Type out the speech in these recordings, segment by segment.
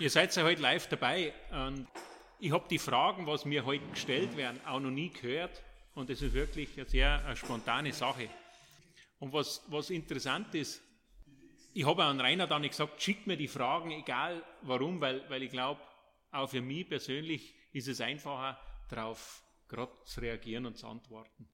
Ihr seid ja heute live dabei und ich habe die Fragen, was mir heute gestellt werden, auch noch nie gehört und es ist wirklich eine sehr eine spontane Sache. Und was, was interessant ist, ich habe an Rainer dann gesagt, schickt mir die Fragen, egal warum, weil, weil ich glaube, auch für mich persönlich ist es einfacher, darauf gerade zu reagieren und zu antworten.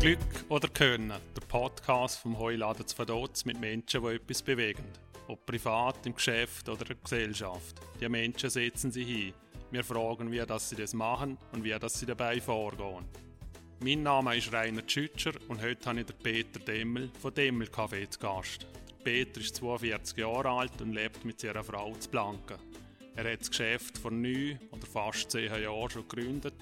Glück oder Können, der Podcast vom Heuladen zu Verdotz mit Menschen, die etwas bewegen. Ob privat, im Geschäft oder in der Gesellschaft. Die Menschen setzen sich hin. Wir fragen, wie das sie das machen und wie das sie dabei vorgehen. Mein Name ist Rainer Tschütscher und heute habe ich den Peter Demmel von Demmel Café zu Gast. Peter ist 42 Jahre alt und lebt mit seiner Frau zu Blanken. Er hat das Geschäft vor neun oder fast zehn Jahren schon gegründet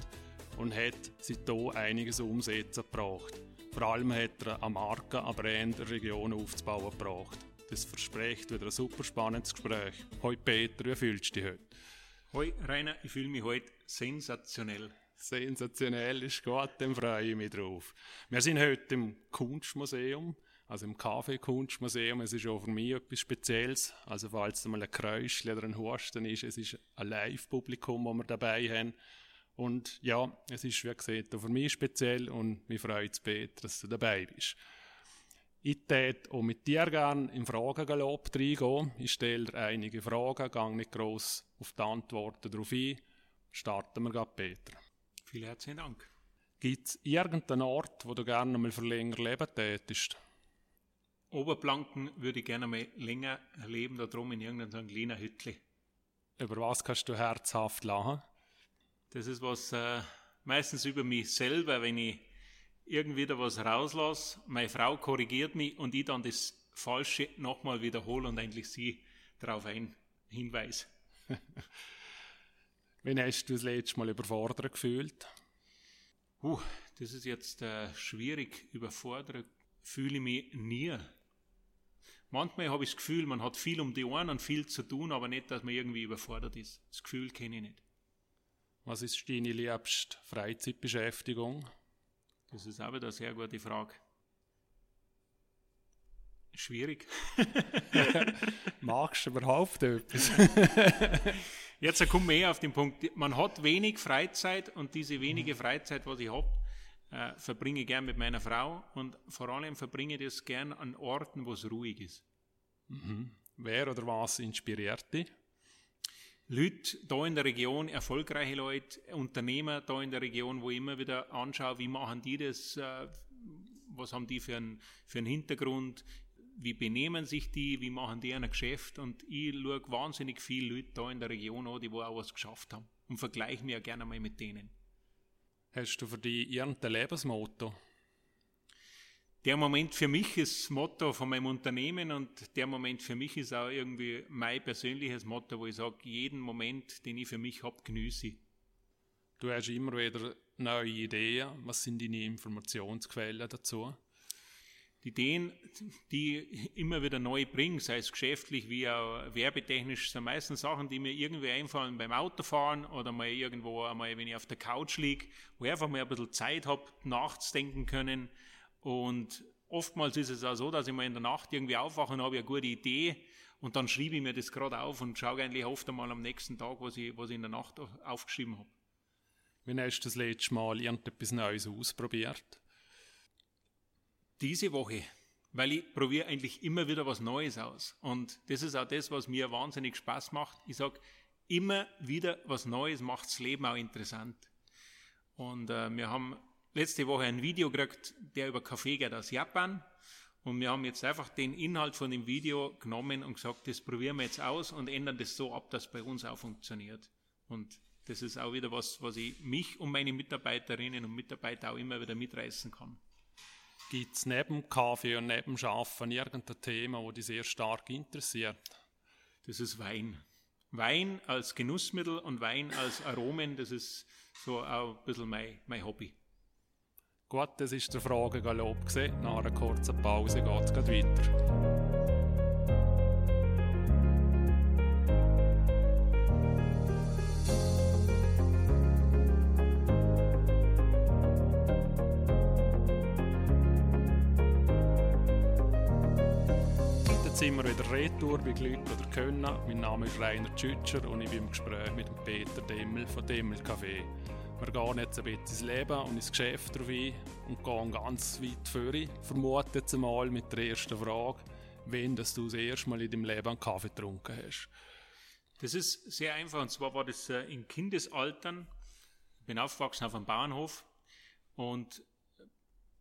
und hat seitdem einiges Umsetzen gebracht. Vor allem hat er eine Marke, an Brand der Region aufzubauen gebracht. Das verspricht wieder ein super spannendes Gespräch. Hoi Peter, wie fühlst du dich heute? Hoi Rainer, ich fühle mich heute sensationell. Sensationell ist gut, dann freue ich mich drauf. Wir sind heute im Kunstmuseum, also im Kaffee-Kunstmuseum. Es ist auch für mich etwas Spezielles. Also falls da mal ein Kräuschchen oder ein Husten ist, es ist ein Live-Publikum, das wir dabei haben. Und ja, es ist, wie gesagt, auch für mich speziell und mich freut es, Peter, dass du dabei bist. Ich würde auch mit dir gerne im Fragengalopp reingehen. Ich stelle dir einige Fragen, gehe nicht gross auf die Antworten darauf ein. Starten wir gerade, Peter. Vielen herzlichen Dank. Gibt es irgendeinen Ort, wo du gerne mal für länger leben tätest? Oberplanken würde ich gerne mal länger leben, da drum in irgendeinem kleinen Hüttle. Über was kannst du herzhaft lachen? Das ist was äh, meistens über mich selber, wenn ich irgendwie da was rauslasse, meine Frau korrigiert mich und ich dann das Falsche nochmal wiederhole und eigentlich sie darauf ein hinweise. Wann hast du das letzte Mal überfordert gefühlt? Uh, das ist jetzt äh, schwierig. Überfordert fühle ich mich nie. Manchmal habe ich das Gefühl, man hat viel um die Ohren und viel zu tun, aber nicht, dass man irgendwie überfordert ist. Das Gefühl kenne ich nicht. Was ist deine liebste Freizeitbeschäftigung? Das ist wieder eine sehr gute Frage. Schwierig. Magst du überhaupt etwas? Jetzt kommen wir auf den Punkt. Man hat wenig Freizeit und diese wenige Freizeit, was ich habe, äh, verbringe ich gern mit meiner Frau und vor allem verbringe ich das gern an Orten, wo es ruhig ist. Mhm. Wer oder was inspiriert dich? Leute da in der Region, erfolgreiche Leute, Unternehmer da in der Region, wo ich immer wieder anschaue, wie machen die das, äh, was haben die für einen, für einen Hintergrund, wie benehmen sich die, wie machen die ein Geschäft und ich schaue wahnsinnig viele Leute da in der Region an, die wo auch was geschafft haben und vergleiche mich ja gerne mal mit denen. Hast du für dich irgendein Lebensmotto? Der Moment für mich ist das Motto von meinem Unternehmen und der Moment für mich ist auch irgendwie mein persönliches Motto, wo ich sage, jeden Moment, den ich für mich habe, genieße ich. Du hast immer wieder neue Ideen. Was sind deine Informationsquellen dazu? Die Ideen, die ich immer wieder neu bringe, sei es geschäftlich wie auch werbetechnisch, sind meistens Sachen, die mir irgendwie einfallen beim Autofahren oder mal irgendwo einmal, wenn ich auf der Couch liege, wo ich einfach mal ein bisschen Zeit habe, nachzudenken können. Und oftmals ist es auch so, dass ich mal in der Nacht irgendwie aufwache und habe eine gute Idee und dann schreibe ich mir das gerade auf und schaue eigentlich oft einmal am nächsten Tag, was ich, was ich in der Nacht aufgeschrieben habe. Wann hast du das letzte Mal irgendetwas Neues ausprobiert? diese Woche, weil ich probiere eigentlich immer wieder was Neues aus. Und das ist auch das, was mir wahnsinnig Spaß macht. Ich sage, immer wieder was Neues macht das Leben auch interessant. Und äh, wir haben letzte Woche ein Video gekriegt, der über Kaffee geht aus Japan. Und wir haben jetzt einfach den Inhalt von dem Video genommen und gesagt, das probieren wir jetzt aus und ändern das so ab, dass bei uns auch funktioniert. Und das ist auch wieder was, was ich mich und meine Mitarbeiterinnen und Mitarbeiter auch immer wieder mitreißen kann. Gibt es neben Kaffee und neben Schaffen irgendein Thema, das dich sehr stark interessiert? Das ist Wein. Wein als Genussmittel und Wein als Aromen, das ist so auch ein bisschen mein, mein Hobby. Gut, das ist der Frage Fragengalopp. Nach einer kurzen Pause geht es weiter. sind wir wieder retour bei Glück oder Können. Mein Name ist Rainer Tschütscher und ich bin im Gespräch mit Peter Demmel von Demmel Café. Wir gehen jetzt ein bisschen ins Leben und ins Geschäft rein und gehen ganz weit vor. Vermute jetzt einmal mit der ersten Frage, wenn dass du das erste Mal in deinem Leben einen Kaffee getrunken hast. Das ist sehr einfach und zwar war das äh, in Kindesaltern. Ich bin aufgewachsen auf einem Bauernhof und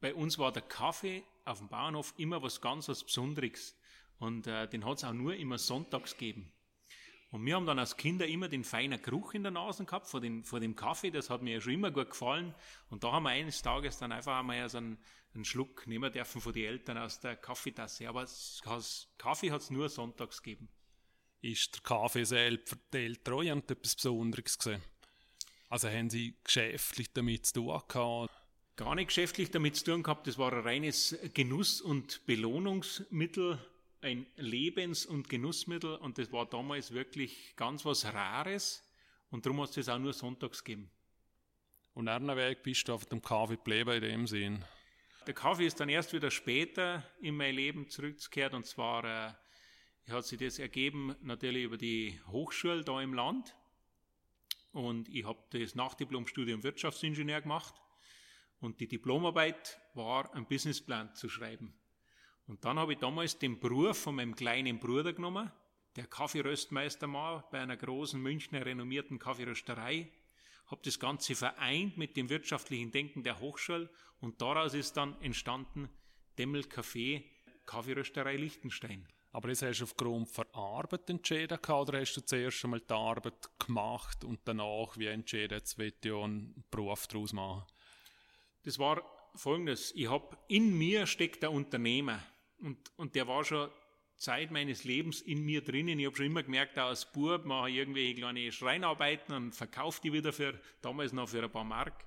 bei uns war der Kaffee auf dem Bauernhof immer was ganz was Besonderes. Und äh, den hat es auch nur immer sonntags gegeben. Und wir haben dann als Kinder immer den feinen Geruch in der Nase gehabt vor, den, vor dem Kaffee. Das hat mir ja schon immer gut gefallen. Und da haben wir eines Tages dann einfach einmal so einen, einen Schluck nehmen dürfen von den Eltern aus der Kaffeetasse. Aber Kaffee hat es nur sonntags gegeben. Ist der Kaffee selbst für die Eltern etwas Besonderes gewesen? Also haben Sie geschäftlich damit zu tun gehabt? Gar nicht geschäftlich damit zu tun gehabt. Das war ein reines Genuss- und Belohnungsmittel ein Lebens- und Genussmittel und das war damals wirklich ganz was Rares und darum hat es das auch nur sonntags gegeben. Und einen Weg bist du auf dem Kaffee geblieben in dem Sinn? Der Kaffee ist dann erst wieder später in mein Leben zurückgekehrt und zwar äh, hat sich das ergeben natürlich über die Hochschule da im Land und ich habe das Nachdiplomstudium Wirtschaftsingenieur gemacht und die Diplomarbeit war ein Businessplan zu schreiben. Und dann habe ich damals den Beruf von meinem kleinen Bruder genommen, der Kaffeeröstmeister war bei einer großen Münchner renommierten Kaffeerösterei, habe das Ganze vereint mit dem wirtschaftlichen Denken der Hochschule und daraus ist dann entstanden Demmel Café, Kaffeerösterei Liechtenstein. Aber das hast du aufgrund von Arbeit entschieden oder hast du zuerst einmal die Arbeit gemacht und danach wie entschieden, jetzt will ich einen Beruf daraus machen? Das war folgendes, ich habe in mir steckt der Unternehmer. Und, und der war schon Zeit meines Lebens in mir drinnen. Ich habe schon immer gemerkt, auch als Bub mache ich irgendwelche kleine Schreinarbeiten und verkaufe die wieder für, damals noch für ein paar Mark.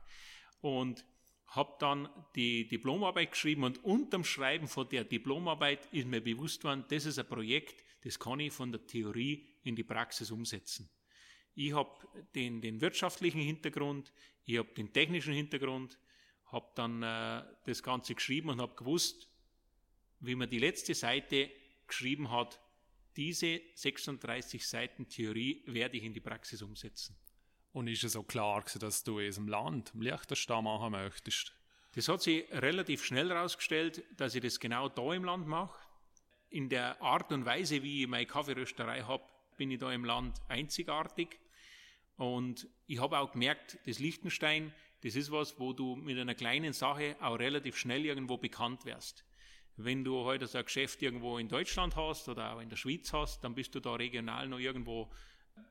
Und habe dann die Diplomarbeit geschrieben und unterm Schreiben von der Diplomarbeit ist mir bewusst worden, das ist ein Projekt, das kann ich von der Theorie in die Praxis umsetzen. Ich habe den, den wirtschaftlichen Hintergrund, ich habe den technischen Hintergrund, habe dann äh, das Ganze geschrieben und habe gewusst, wie man die letzte Seite geschrieben hat, diese 36 Seiten Theorie werde ich in die Praxis umsetzen. Und ist es so klar dass du es im Land, im Liechtenstein machen möchtest? Das hat sich relativ schnell herausgestellt, dass ich das genau da im Land mache. In der Art und Weise, wie ich meine Kaffeerösterei habe, bin ich da im Land einzigartig. Und ich habe auch gemerkt, das Liechtenstein, das ist was, wo du mit einer kleinen Sache auch relativ schnell irgendwo bekannt wirst. Wenn du heute so ein Geschäft irgendwo in Deutschland hast oder auch in der Schweiz hast, dann bist du da regional noch irgendwo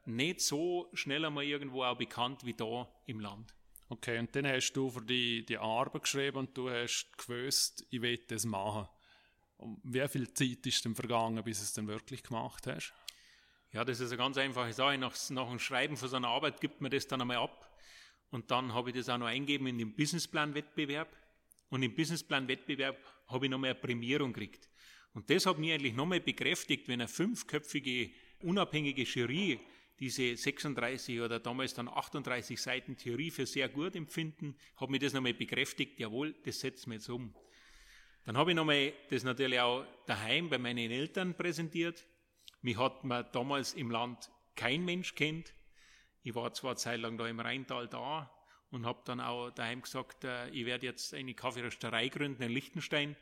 nicht so schnell einmal irgendwo auch bekannt wie da im Land. Okay, und dann hast du für die, die Arbeit geschrieben und du hast gewusst, ich will das machen. Und wie viel Zeit ist denn vergangen, bis du es dann wirklich gemacht hast? Ja, das ist eine ganz einfache Sache. Nach, nach dem Schreiben von so einer Arbeit gibt man das dann einmal ab. Und dann habe ich das auch noch eingegeben in den Businessplan-Wettbewerb. Und im Businessplan-Wettbewerb habe ich nochmal eine Prämierung gekriegt. Und das hat mich eigentlich nochmal bekräftigt, wenn eine fünfköpfige, unabhängige Jury diese 36 oder damals dann 38 Seiten Theorie für sehr gut empfinden, hat mir das nochmal bekräftigt, jawohl, das setzen wir jetzt um. Dann habe ich nochmal das natürlich auch daheim bei meinen Eltern präsentiert. Mich hat man damals im Land kein Mensch kennt. Ich war zwar eine Zeit lang da im Rheintal da, und habe dann auch daheim gesagt, äh, ich werde jetzt eine Kaffeerösterei gründen in Liechtenstein.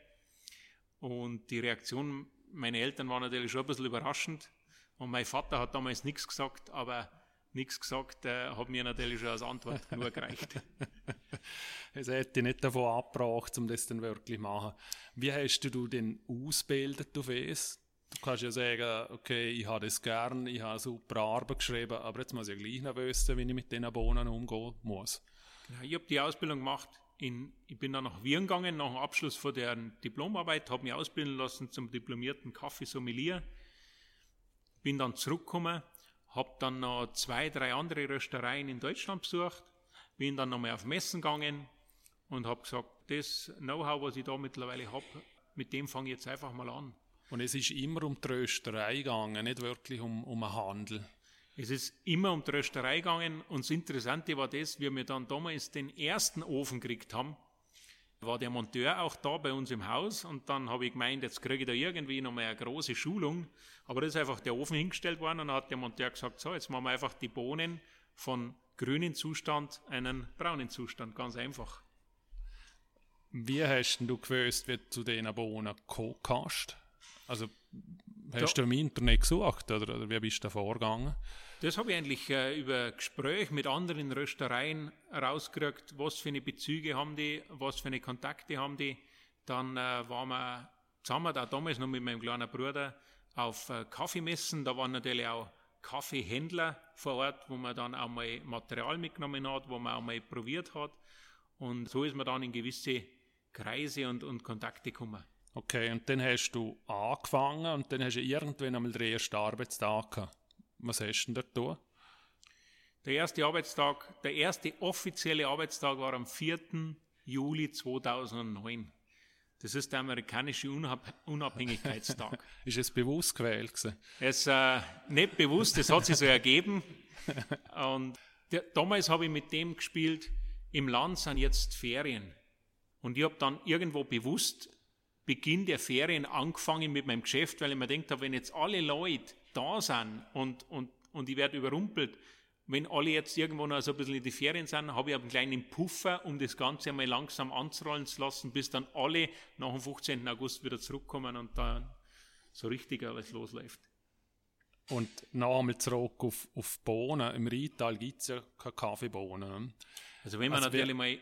Und die Reaktion meiner Eltern war natürlich schon ein bisschen überraschend. Und mein Vater hat damals nichts gesagt, aber nichts gesagt, äh, hat mir natürlich schon als Antwort nur gereicht. es hätte nicht davon abgebracht, um das dann wirklich zu machen. Wie hast du denn ausgebildet auf es? Du kannst ja sagen, okay, ich habe das gern, ich habe super Arbeit geschrieben, aber jetzt muss ich ja gleich noch wissen, wie ich mit diesen Bohnen umgehen muss. Ja, ich habe die Ausbildung gemacht. In, ich bin dann nach Wien gegangen, nach dem Abschluss von der Diplomarbeit, habe mich ausbilden lassen zum diplomierten Kaffeesommelier. Bin dann zurückgekommen, habe dann noch zwei, drei andere Röstereien in Deutschland besucht, bin dann nochmal auf Messen gegangen und habe gesagt, das Know-how, was ich da mittlerweile habe, mit dem fange ich jetzt einfach mal an. Und es ist immer um die Rösterei gegangen, nicht wirklich um, um einen Handel. Es ist immer um die Rösterei gegangen und das Interessante war das, wie wir dann damals den ersten Ofen gekriegt haben, war der Monteur auch da bei uns im Haus und dann habe ich gemeint, jetzt kriege ich da irgendwie nochmal eine große Schulung. Aber da ist einfach der Ofen hingestellt worden und dann hat der Monteur gesagt, so, jetzt machen wir einfach die Bohnen von grünen Zustand einen braunen Zustand, ganz einfach. Wie hast du gewusst, wie du zu diesen Bohnen hast? Also hast da, du im Internet gesucht oder, oder wie bist du da vorgegangen? Das habe ich eigentlich äh, über Gespräche mit anderen Röstereien rausgekriegt, was für eine Bezüge haben die, was für eine Kontakte haben die. Dann äh, waren wir zusammen, da damals noch mit meinem kleinen Bruder, auf äh, Kaffeemessen. Da waren natürlich auch Kaffeehändler vor Ort, wo man dann auch mal Material mitgenommen hat, wo man auch mal probiert hat. Und so ist man dann in gewisse Kreise und, und Kontakte gekommen. Okay, und dann hast du angefangen und dann hast du irgendwann einmal den ersten Arbeitstag gehabt. Was hast du denn da getan? Der erste Arbeitstag, der erste offizielle Arbeitstag war am 4. Juli 2009. Das ist der amerikanische Unab Unabhängigkeitstag. ist es bewusst gewählt gewesen? Es äh, nicht bewusst, es hat sich so ergeben. Und der, damals habe ich mit dem gespielt, im Land sind jetzt Ferien. Und ich habe dann irgendwo bewusst Beginn der Ferien angefangen mit meinem Geschäft, weil ich mir gedacht habe, wenn jetzt alle Leute da sind und, und, und ich werde überrumpelt, wenn alle jetzt irgendwo noch so ein bisschen in die Ferien sind, habe ich einen kleinen Puffer, um das Ganze einmal langsam anzurollen zu lassen, bis dann alle nach dem 15. August wieder zurückkommen und dann so richtig alles losläuft. Und noch einmal zurück auf, auf Bohnen. Im Rheintal gibt es ja keine Kaffeebohnen. Also wenn man also natürlich mal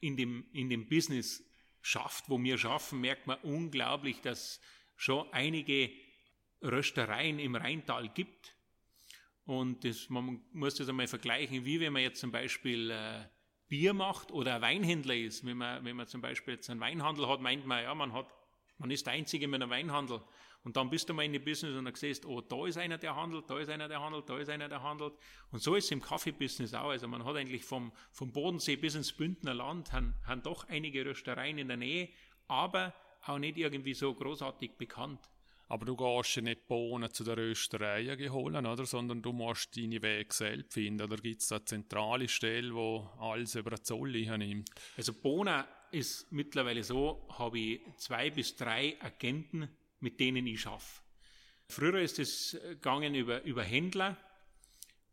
in dem, in dem Business schafft, wo wir schaffen, merkt man unglaublich, dass schon einige Röstereien im Rheintal gibt. Und das, man muss das einmal vergleichen, wie wenn man jetzt zum Beispiel äh, Bier macht oder ein Weinhändler ist. Wenn man, wenn man zum Beispiel jetzt einen Weinhandel hat, meint man, ja, man hat, man ist der Einzige mit einem Weinhandel. Und dann bist du mal in die Business und dann siehst, oh, da ist einer, der handelt, da ist einer, der handelt, da ist einer, der handelt. Und so ist es im Kaffeebusiness auch. Also man hat eigentlich vom, vom Bodensee bis ins Bündner Land, haben, haben doch einige Röstereien in der Nähe, aber auch nicht irgendwie so großartig bekannt. Aber du gehst ja nicht Bohnen zu der Rösterei holen, oder? sondern du musst deine Wege selbst finden. Oder gibt es da eine zentrale Stelle, wo alles über den Zoll nimmt? Also Bohnen ist mittlerweile so, habe ich zwei bis drei Agenten, mit denen ich schaffe. Früher ist es gegangen über, über Händler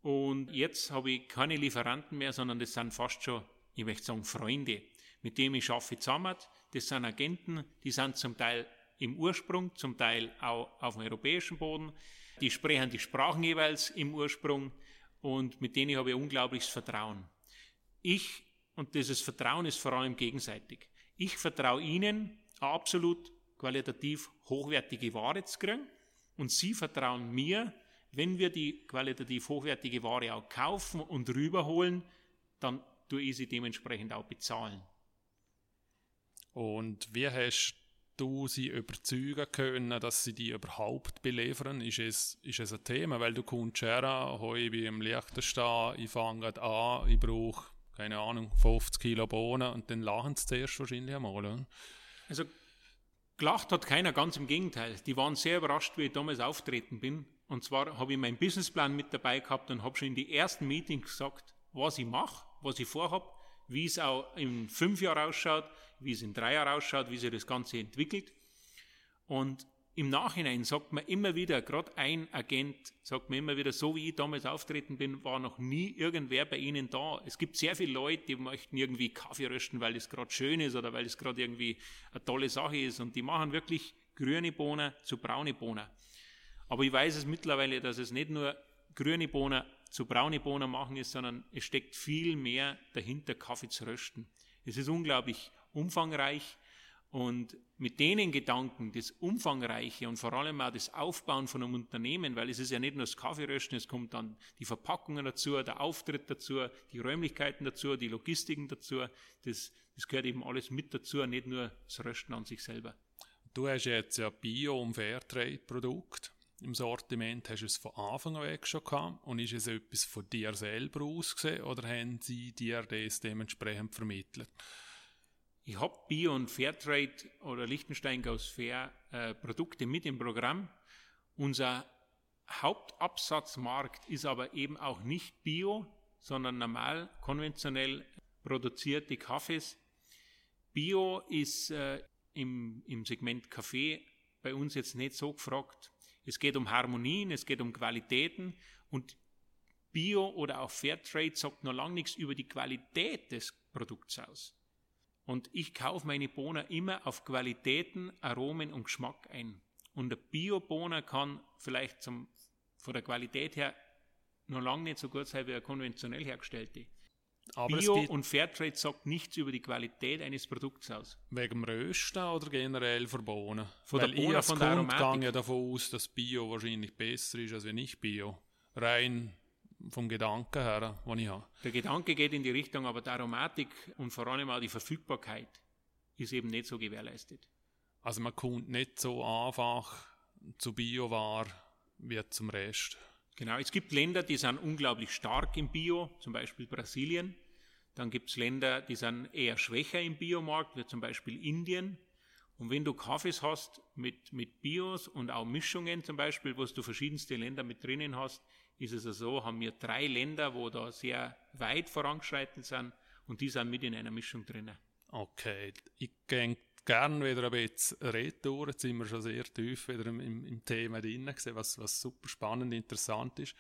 und jetzt habe ich keine Lieferanten mehr, sondern das sind fast schon, ich möchte sagen, Freunde, mit denen ich schaffe zusammen. Das sind Agenten, die sind zum Teil im Ursprung, zum Teil auch auf dem europäischen Boden. Die sprechen die Sprachen jeweils im Ursprung und mit denen habe ich unglaubliches Vertrauen. Ich, und dieses Vertrauen ist vor allem gegenseitig, ich vertraue ihnen, absolut qualitativ hochwertige Ware zu kriegen und sie vertrauen mir, wenn wir die qualitativ hochwertige Ware auch kaufen und rüberholen, dann tue ich sie dementsprechend auch bezahlen. Und wie hast du sie überzeugen können, dass sie die überhaupt beliefern? Ist es, ist es ein Thema? Weil du kommst her, heute wie im Liechtenstein, ich fange an, ich brauche, keine Ahnung, 50 Kilo Bohnen und dann lachen sie zuerst wahrscheinlich einmal. Oder? Also gelacht hat keiner, ganz im Gegenteil. Die waren sehr überrascht, wie ich damals auftreten bin. Und zwar habe ich meinen Businessplan mit dabei gehabt und habe schon in die ersten Meetings gesagt, was ich mache, was ich vorhabe, wie es auch in fünf Jahren ausschaut, wie es in drei Jahren ausschaut, wie sich das Ganze entwickelt. Und im Nachhinein sagt man immer wieder, gerade ein Agent sagt mir immer wieder, so wie ich damals auftreten bin, war noch nie irgendwer bei Ihnen da. Es gibt sehr viele Leute, die möchten irgendwie Kaffee rösten, weil es gerade schön ist oder weil es gerade irgendwie eine tolle Sache ist. Und die machen wirklich grüne Bohnen zu braune Bohnen. Aber ich weiß es mittlerweile, dass es nicht nur grüne Bohnen zu braune Bohnen machen ist, sondern es steckt viel mehr dahinter, Kaffee zu rösten. Es ist unglaublich umfangreich und mit denen Gedanken, das Umfangreiche und vor allem auch das Aufbauen von einem Unternehmen, weil es ist ja nicht nur das Kaffeerösten, es kommt dann die Verpackungen dazu, der Auftritt dazu, die Räumlichkeiten dazu, die Logistiken dazu, das, das gehört eben alles mit dazu, nicht nur das Rösten an sich selber. Du hast jetzt ja Bio- und Fairtrade-Produkt im Sortiment hast du es von Anfang an weg schon gehabt und ist es etwas von dir selber ausgesehen oder haben sie dir das dementsprechend vermittelt? Ich habe Bio- und Fairtrade oder Liechtenstein Goes Fair äh, Produkte mit im Programm. Unser Hauptabsatzmarkt ist aber eben auch nicht Bio, sondern normal, konventionell produzierte Kaffees. Bio ist äh, im, im Segment Kaffee bei uns jetzt nicht so gefragt. Es geht um Harmonien, es geht um Qualitäten und Bio oder auch Fairtrade sagt noch lange nichts über die Qualität des Produkts aus. Und ich kaufe meine Bohnen immer auf Qualitäten, Aromen und Geschmack ein. Und der Bio-Bohner kann vielleicht zum, von der Qualität her noch lange nicht so gut sein wie eine konventionell hergestellte. Aber Bio und Fairtrade sagt nichts über die Qualität eines Produkts aus. Wegen Rösten oder generell verbohnen? Von Weil der Bohnen, ich von der Aromatik. gehe davon aus, dass Bio wahrscheinlich besser ist als nicht Bio. Rein vom Gedanken her, den ich habe. Der Gedanke geht in die Richtung, aber die Aromatik und vor allem auch die Verfügbarkeit ist eben nicht so gewährleistet. Also man kommt nicht so einfach zu Bio-War wie zum Rest. Genau, es gibt Länder, die sind unglaublich stark im Bio, zum Beispiel Brasilien. Dann gibt es Länder, die sind eher schwächer im Biomarkt, wie zum Beispiel Indien. Und wenn du Kaffees hast mit, mit Bios und auch Mischungen zum Beispiel, wo du verschiedenste Länder mit drinnen hast, ist es so, haben wir drei Länder, wo da sehr weit vorangeschreitet sind und die sind mit in einer Mischung drinnen. Okay, ich gehe gerne wieder ein bisschen retour. Jetzt sind wir schon sehr tief wieder im, im Thema drin was, was super spannend, interessant ist.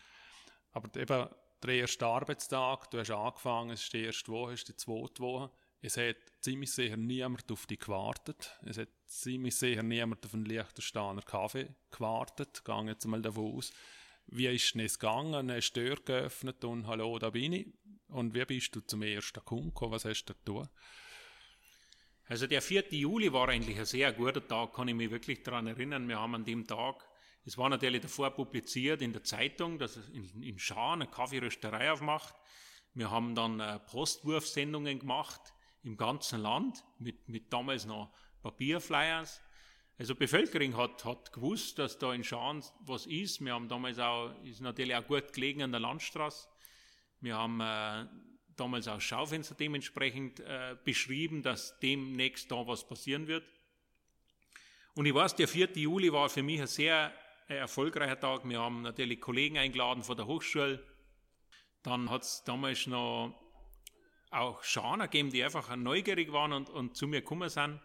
Aber eben der erste Arbeitstag, du hast angefangen, es ist die erste Woche, es ist die zweite Woche. Es hat ziemlich sicher niemand auf dich gewartet. Es hat ziemlich sicher niemand auf einen Liechtensteiner Kaffee gewartet. Gehe jetzt mal davon aus. Wie ist es gegangen? Hast du die Tür geöffnet und «Hallo, da bin ich?» Und wie bist du zum ersten Kunden gekommen? Was hast du getan? Also der 4. Juli war eigentlich ein sehr guter Tag, kann ich mich wirklich daran erinnern. Wir haben an dem Tag, es war natürlich davor publiziert in der Zeitung, dass es in, in Schahn eine Kaffeerösterei aufmacht. Wir haben dann äh, Postwurfsendungen gemacht im ganzen Land mit, mit damals noch Papierflyers. Also Bevölkerung hat, hat gewusst, dass da in Schahn was ist. Wir haben damals auch, ist natürlich auch gut gelegen an der Landstraße. Wir haben äh, damals auch Schaufenster dementsprechend äh, beschrieben, dass demnächst da was passieren wird. Und ich weiß, der 4. Juli war für mich ein sehr äh, erfolgreicher Tag. Wir haben natürlich Kollegen eingeladen von der Hochschule. Dann hat es damals noch auch Schaner gegeben, die einfach neugierig waren und, und zu mir gekommen sind.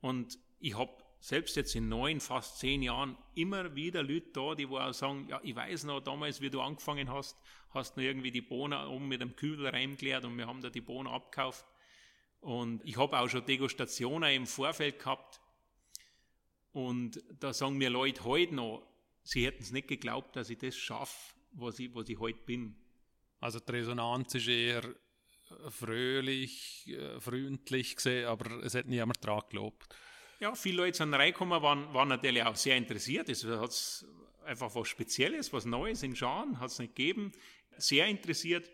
Und ich habe selbst jetzt in neun, fast zehn Jahren immer wieder Leute da, die wo auch sagen, ja, ich weiß noch damals, wie du angefangen hast, hast du irgendwie die Bohnen oben mit dem Kübel reingeleert und wir haben da die Bohnen abgekauft. Und ich habe auch schon Degustationen im Vorfeld gehabt. Und da sagen mir Leute heute noch, sie hätten es nicht geglaubt, dass ich das schaffe, was ich, was ich heute bin. Also die Resonanz ist eher fröhlich, äh, freundlich gesehen, aber es hat niemand dran geglaubt ja, viele Leute sind reingekommen, waren, waren natürlich auch sehr interessiert. Es hat einfach was Spezielles, was Neues in Schauen, hat es nicht gegeben. Sehr interessiert.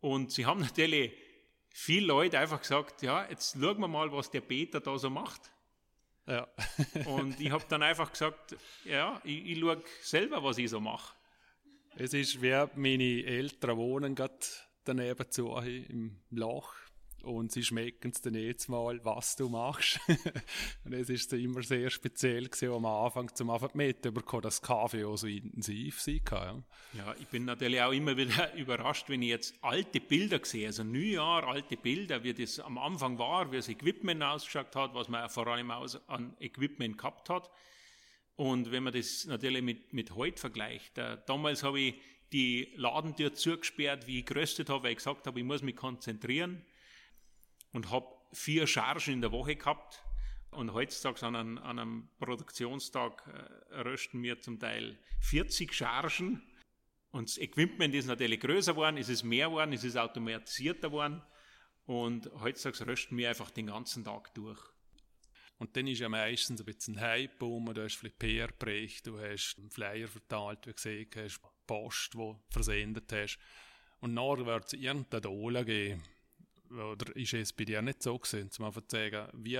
Und sie haben natürlich viele Leute einfach gesagt, ja, jetzt schauen wir mal, was der Peter da so macht. Ja. und ich habe dann einfach gesagt, ja, ich, ich schaue selber, was ich so mache. Es ist, wie meine Eltern wohnen gerade daneben zu im Loch und sie schmecken es dann jetzt mal, was du machst. und es ist immer sehr speziell gewesen, am Anfang, zum Anfang mitbekommen, dass Kaffee auch so intensiv sein. Ja. ja, ich bin natürlich auch immer wieder überrascht, wenn ich jetzt alte Bilder sehe, also Neujahr, alte Bilder, wie das am Anfang war, wie das Equipment ausgeschaut hat, was man vor allem an Equipment gehabt hat. Und wenn man das natürlich mit, mit heute vergleicht, äh, damals habe ich die Ladentür zugesperrt, wie ich geröstet habe, weil ich gesagt habe, ich muss mich konzentrieren und habe vier Chargen in der Woche gehabt. Und heutzutage an einem, an einem Produktionstag äh, rösten wir zum Teil 40 Chargen. Und das Equipment ist natürlich größer geworden, ist es mehr geworden, ist es automatisierter geworden. Und heutzutage rösten wir einfach den ganzen Tag durch. Und dann ist ja meistens ein bisschen Hype um, du hast vielleicht PR geprägt, du hast einen Flyer verteilt, wie du gesehen hast, Post, die versendet hast. Und nachher wird es irgendeine Dole geben oder ist es bei dir nicht so gewesen, zum zu sagen, wie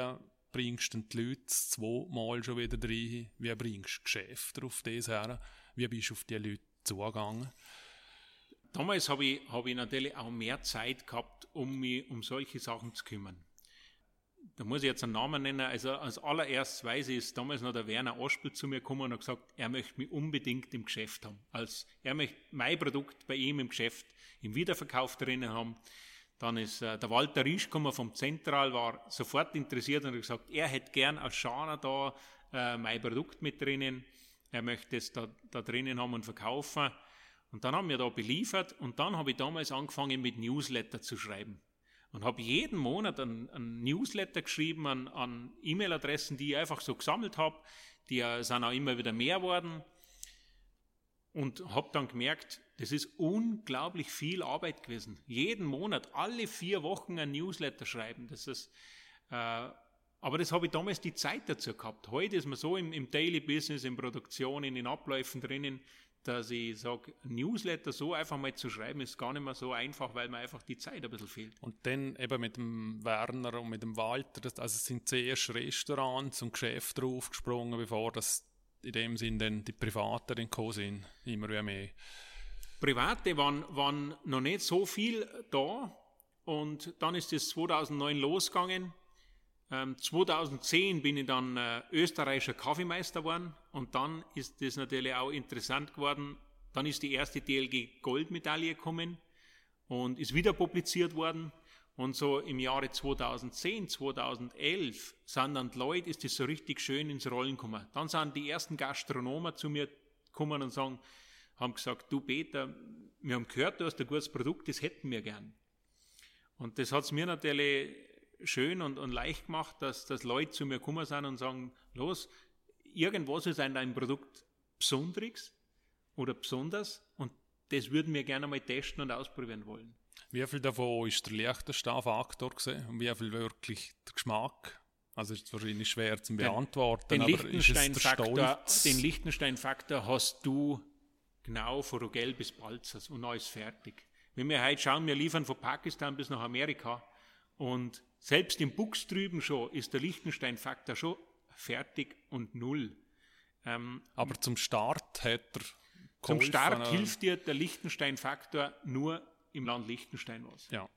bringst du die Leute zweimal schon wieder rein, wie bringst du Geschäfte auf das her, wie bist du auf die Leute zugegangen? Damals habe ich, hab ich natürlich auch mehr Zeit gehabt, um mich um solche Sachen zu kümmern. Da muss ich jetzt einen Namen nennen. Also als allererstes weiß ich, ist damals noch der Werner Aspel zu mir gekommen und hat gesagt, er möchte mich unbedingt im Geschäft haben. Als er möchte mein Produkt bei ihm im Geschäft im Wiederverkauf drinnen haben. Dann ist äh, der Walter Riesch gekommen vom Zentral, war sofort interessiert und hat gesagt, er hätte gern als Schaner da äh, mein Produkt mit drinnen. Er möchte es da, da drinnen haben und verkaufen. Und dann haben wir da beliefert und dann habe ich damals angefangen mit Newsletter zu schreiben. Und habe jeden Monat einen Newsletter geschrieben an, an E-Mail-Adressen, die ich einfach so gesammelt habe. Die sind auch immer wieder mehr geworden. Und habe dann gemerkt, das ist unglaublich viel Arbeit gewesen. Jeden Monat, alle vier Wochen ein Newsletter schreiben. Das ist, äh, aber das habe ich damals die Zeit dazu gehabt. Heute ist man so im, im Daily Business, in Produktion, in den Abläufen drinnen, dass ich sage, Newsletter so einfach mal zu schreiben, ist gar nicht mehr so einfach, weil mir einfach die Zeit ein bisschen fehlt. Und dann eben mit dem Werner und mit dem Walter, also sind zuerst Restaurants und Geschäfte draufgesprungen, bevor das in dem Sinn dann die Privaten dann sind, immer mehr. Private waren, waren noch nicht so viel da und dann ist es 2009 losgegangen. Ähm, 2010 bin ich dann äh, österreichischer Kaffeemeister geworden und dann ist das natürlich auch interessant geworden. Dann ist die erste DLG Goldmedaille gekommen und ist wieder publiziert worden. Und so im Jahre 2010, 2011 sind dann die Leute, ist das so richtig schön ins Rollen gekommen. Dann sind die ersten Gastronomen zu mir gekommen und sagen, haben gesagt, du Peter, wir haben gehört, du hast ein gutes Produkt, das hätten wir gern. Und das hat es mir natürlich schön und, und, leicht gemacht, dass, dass Leute zu mir gekommen sind und sagen, los, irgendwas ist an deinem Produkt Besonderes oder besonders und das würden wir gerne mal testen und ausprobieren wollen. Wie viel davon ist der leichteste Faktor gewesen und wie viel wirklich der Geschmack? Also ist wahrscheinlich schwer zu beantworten, den, den aber es Stolz? Den Liechtenstein-Faktor hast du genau von Rogel bis Balzers und alles fertig. Wenn wir heute schauen, wir liefern von Pakistan bis nach Amerika und selbst im Buchs drüben schon ist der Liechtenstein-Faktor schon fertig und null. Ähm, aber zum Start hat er Zum Start hilft dir der Liechtenstein-Faktor nur im Land Liechtenstein was. Ja.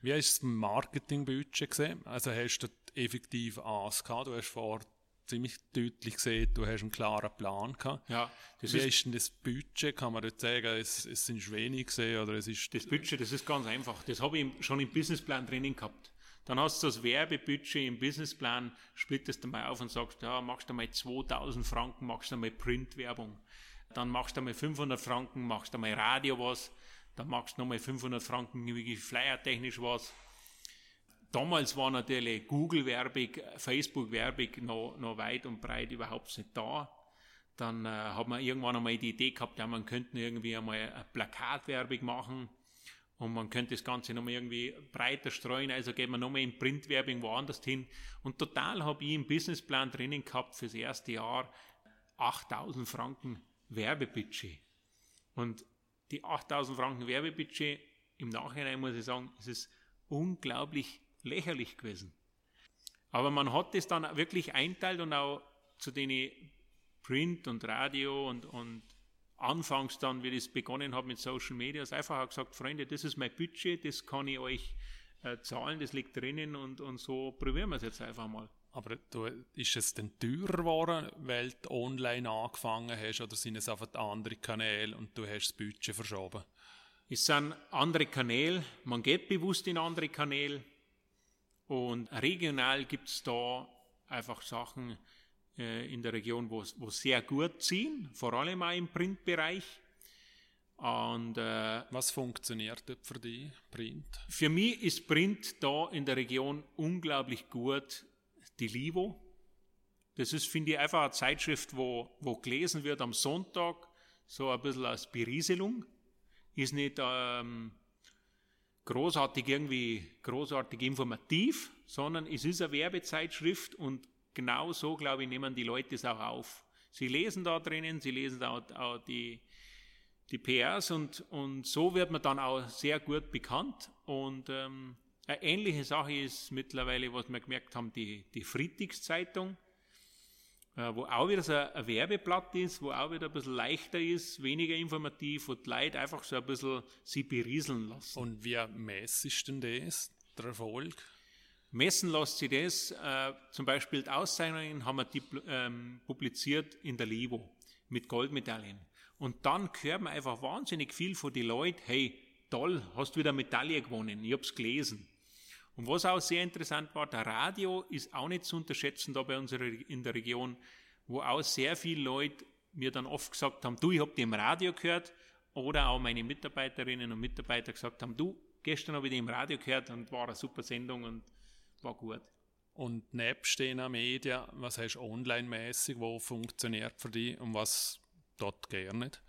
Wie ist das Marketingbudget gesehen? Also hast du effektiv AS gehabt? Du hast vor ziemlich deutlich gesehen, du hast einen klaren Plan gehabt. Ja, das Wie ist, ist denn das Budget? Kann man jetzt sagen, es, es sind wenig gesehen oder es ist... Das Budget, das ist ganz einfach. Das habe ich schon im Businessplan drinnen gehabt. Dann hast du das Werbebudget im Businessplan, splittest du mal auf und sagst, ja, machst du mal 2000 Franken, machst du mal Printwerbung. Dann machst du mal 500 Franken, machst du mal Radio was dann machst du nochmal 500 Franken wirklich flyertechnisch was. Damals war natürlich Google-Werbung, Facebook-Werbung noch, noch weit und breit überhaupt nicht da. Dann äh, hat man irgendwann einmal die Idee gehabt, ja, man könnte irgendwie einmal Plakatwerbung machen und man könnte das Ganze nochmal irgendwie breiter streuen, also geht man nochmal in Printwerbung woanders hin. Und total habe ich im Businessplan drinnen gehabt fürs erste Jahr 8000 Franken Werbebudget. Und die 8000 Franken Werbebudget, im Nachhinein muss ich sagen, es ist unglaublich lächerlich gewesen. Aber man hat das dann wirklich einteilt und auch zu den Print und Radio und, und anfangs dann, wie das begonnen hat mit Social Media, ist einfach auch gesagt, Freunde, das ist mein Budget, das kann ich euch äh, zahlen, das liegt drinnen und, und so probieren wir es jetzt einfach mal. Aber du, ist es denn teurer geworden, weil du online angefangen hast, oder sind es einfach andere Kanäle und du hast das Budget verschoben? Es sind andere Kanäle, man geht bewusst in andere Kanäle und regional gibt es da einfach Sachen äh, in der Region, wo, wo sehr gut ziehen, vor allem auch im Printbereich. Und, äh, Was funktioniert für dich, Print? Für mich ist Print da in der Region unglaublich gut die Livo. Das ist, finde ich, einfach eine Zeitschrift, wo, wo gelesen wird am Sonntag, so ein bisschen als Berieselung. Ist nicht ähm, großartig irgendwie, großartig informativ, sondern es ist eine Werbezeitschrift und genau so, glaube ich, nehmen die Leute es auch auf. Sie lesen da drinnen, sie lesen da auch die, die PRs und, und so wird man dann auch sehr gut bekannt und ähm, eine ähnliche Sache ist mittlerweile, was wir gemerkt haben, die, die Friedrichszeitung, äh, wo auch wieder so ein Werbeblatt ist, wo auch wieder ein bisschen leichter ist, weniger informativ und die Leute einfach so ein bisschen sie berieseln lassen. Und wie messest denn das, der Erfolg? Messen lässt sich das, äh, zum Beispiel die Auszeichnungen haben wir ähm, publiziert in der Livo mit Goldmedaillen. Und dann hört man einfach wahnsinnig viel von den Leuten, hey, toll, hast wieder Medaille gewonnen. Ich habe es gelesen. Und was auch sehr interessant war, der Radio ist auch nicht zu unterschätzen da bei uns in der Region, wo auch sehr viele Leute mir dann oft gesagt haben, du, ich habe die im Radio gehört, oder auch meine Mitarbeiterinnen und Mitarbeiter gesagt haben, du, gestern habe ich die im Radio gehört und war eine super Sendung und war gut. Und nebst den Medien, was heißt online-mäßig, wo funktioniert für dich und was dort gerne nicht?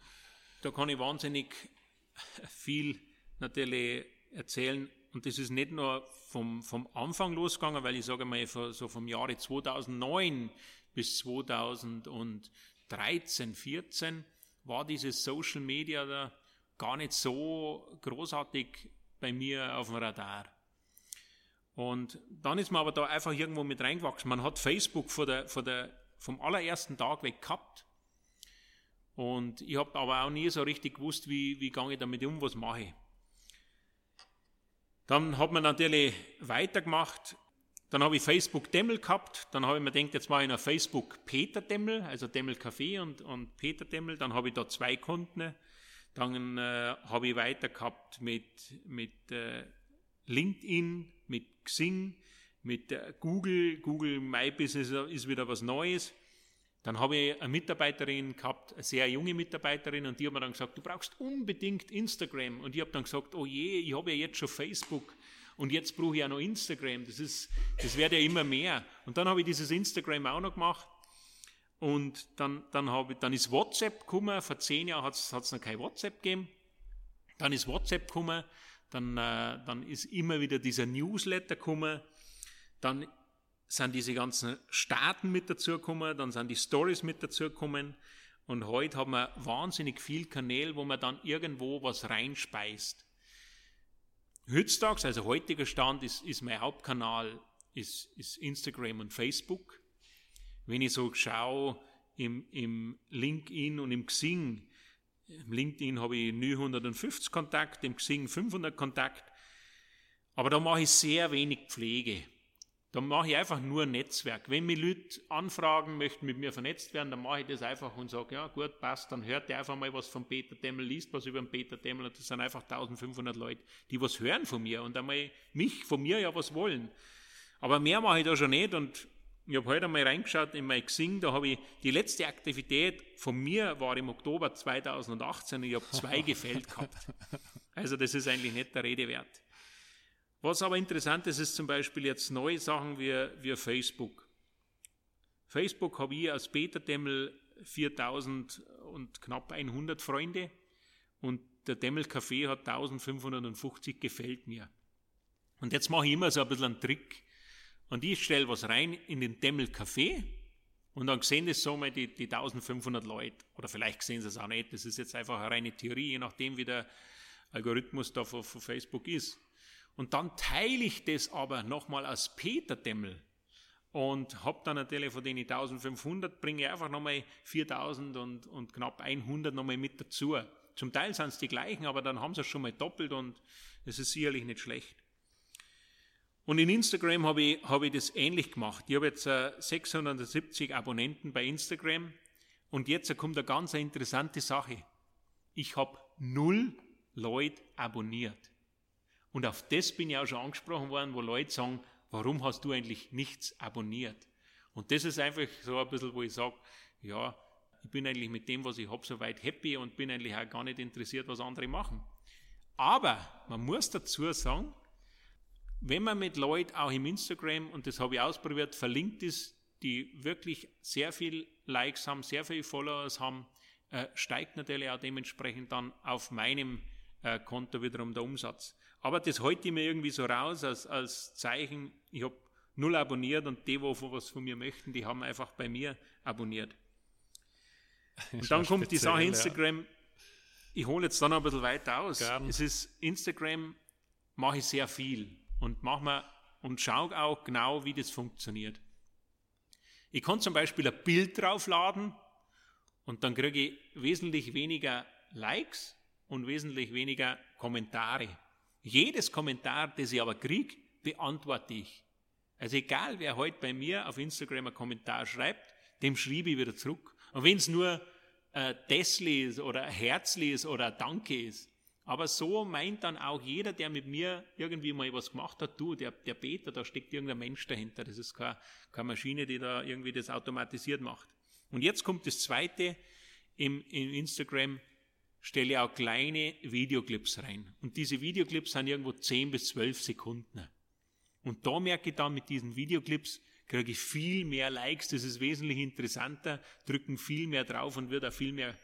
Da kann ich wahnsinnig viel natürlich erzählen. Und das ist nicht nur vom, vom Anfang losgegangen, weil ich sage mal, so vom Jahre 2009 bis 2013, 14 war dieses Social Media da gar nicht so großartig bei mir auf dem Radar. Und dann ist man aber da einfach irgendwo mit reingewachsen. Man hat Facebook vor der, vor der, vom allerersten Tag weg gehabt. Und ich habe aber auch nie so richtig gewusst, wie, wie gehe ich damit um, was mache ich. Dann hat man natürlich weitergemacht. Dann habe ich Facebook Demmel gehabt. Dann habe ich mir gedacht, jetzt mache ich noch Facebook Peter Demmel, also Demmel Café und, und Peter Demmel. Dann habe ich da zwei Konten. Dann äh, habe ich weiter gehabt mit, mit äh, LinkedIn, mit Xing, mit äh, Google. Google My Business ist wieder was Neues. Dann habe ich eine Mitarbeiterin gehabt, eine sehr junge Mitarbeiterin, und die hat mir dann gesagt, du brauchst unbedingt Instagram. Und ich habe dann gesagt, oh je, ich habe ja jetzt schon Facebook und jetzt brauche ich auch noch Instagram. Das, ist, das wird ja immer mehr. Und dann habe ich dieses Instagram auch noch gemacht. Und dann, dann, habe ich, dann ist WhatsApp gekommen. Vor zehn Jahren hat es noch kein WhatsApp gegeben. Dann ist WhatsApp gekommen. Dann, äh, dann ist immer wieder dieser Newsletter gekommen. Dann sind diese ganzen Staaten mit dazu gekommen, dann sind die Stories mit dazu gekommen und heute haben wir wahnsinnig viel Kanäle, wo man dann irgendwo was reinspeist. Heutzutage, also heutiger Stand, ist, ist mein Hauptkanal ist, ist Instagram und Facebook. Wenn ich so schaue im, im LinkedIn und im Xing, im LinkedIn habe ich 950 Kontakt, im Xing 500 Kontakt, aber da mache ich sehr wenig Pflege. Da mache ich einfach nur ein Netzwerk. Wenn mich Leute anfragen, möchten mit mir vernetzt werden, dann mache ich das einfach und sage, ja gut, passt, dann hört ihr einfach mal was von Peter Demmel, liest was über den Peter Demmel und das sind einfach 1500 Leute, die was hören von mir und einmal mich, von mir ja was wollen. Aber mehr mache ich da schon nicht und ich habe heute einmal reingeschaut in mein Xing, da habe ich, die letzte Aktivität von mir war im Oktober 2018 und ich habe zwei gefällt gehabt. Also das ist eigentlich nicht der Rede wert. Was aber interessant ist, ist zum Beispiel jetzt neue Sachen wie, wie Facebook. Facebook habe ich als Beta-Demmel 4000 und knapp 100 Freunde und der Demmel Café hat 1550 gefällt mir. Und jetzt mache ich immer so ein bisschen einen Trick. Und ich stelle was rein in den Demmel Café und dann sehen das so mal die, die 1500 Leute. Oder vielleicht sehen sie es auch nicht. Das ist jetzt einfach eine reine Theorie, je nachdem, wie der Algorithmus da von, von Facebook ist. Und dann teile ich das aber nochmal als Peterdemmel und habe dann natürlich von den 1500 bringe ich einfach nochmal 4000 und, und knapp 100 nochmal mit dazu. Zum Teil sind es die gleichen, aber dann haben sie es schon mal doppelt und es ist sicherlich nicht schlecht. Und in Instagram habe ich, hab ich das ähnlich gemacht. Ich habe jetzt äh, 670 Abonnenten bei Instagram und jetzt kommt eine ganz interessante Sache. Ich habe null Leute abonniert. Und auf das bin ich auch schon angesprochen worden, wo Leute sagen, warum hast du eigentlich nichts abonniert? Und das ist einfach so ein bisschen, wo ich sage, ja, ich bin eigentlich mit dem, was ich habe, soweit happy und bin eigentlich auch gar nicht interessiert, was andere machen. Aber man muss dazu sagen, wenn man mit Leuten auch im Instagram, und das habe ich ausprobiert, verlinkt ist, die wirklich sehr viel Likes haben, sehr viele Followers haben, äh, steigt natürlich auch dementsprechend dann auf meinem äh, Konto wiederum der Umsatz. Aber das halte ich mir irgendwie so raus als, als Zeichen, ich habe null abonniert und die, die was von mir möchten, die haben einfach bei mir abonniert. Und dann kommt die Sache Instagram. Ja. Ich hole jetzt dann ein bisschen weiter aus. Gern. Es ist Instagram mache ich sehr viel und mache mir und schaue auch genau, wie das funktioniert. Ich kann zum Beispiel ein Bild draufladen und dann kriege ich wesentlich weniger Likes und wesentlich weniger Kommentare. Jedes Kommentar, das ich aber kriege, beantworte ich. Also egal, wer heute bei mir auf Instagram einen Kommentar schreibt, dem schreibe ich wieder zurück. Und wenn es nur äh, Tesli ist oder Herzli ist oder Danke ist, Aber so meint dann auch jeder, der mit mir irgendwie mal was gemacht hat, du, der, der Peter, da steckt irgendein Mensch dahinter. Das ist keine, keine Maschine, die da irgendwie das automatisiert macht. Und jetzt kommt das Zweite, im, im Instagram stelle ich auch kleine Videoclips rein. Und diese Videoclips sind irgendwo 10 bis 12 Sekunden. Und da merke ich dann mit diesen Videoclips, kriege ich viel mehr Likes, das ist wesentlich interessanter, drücken viel mehr drauf und wird auch viel mehr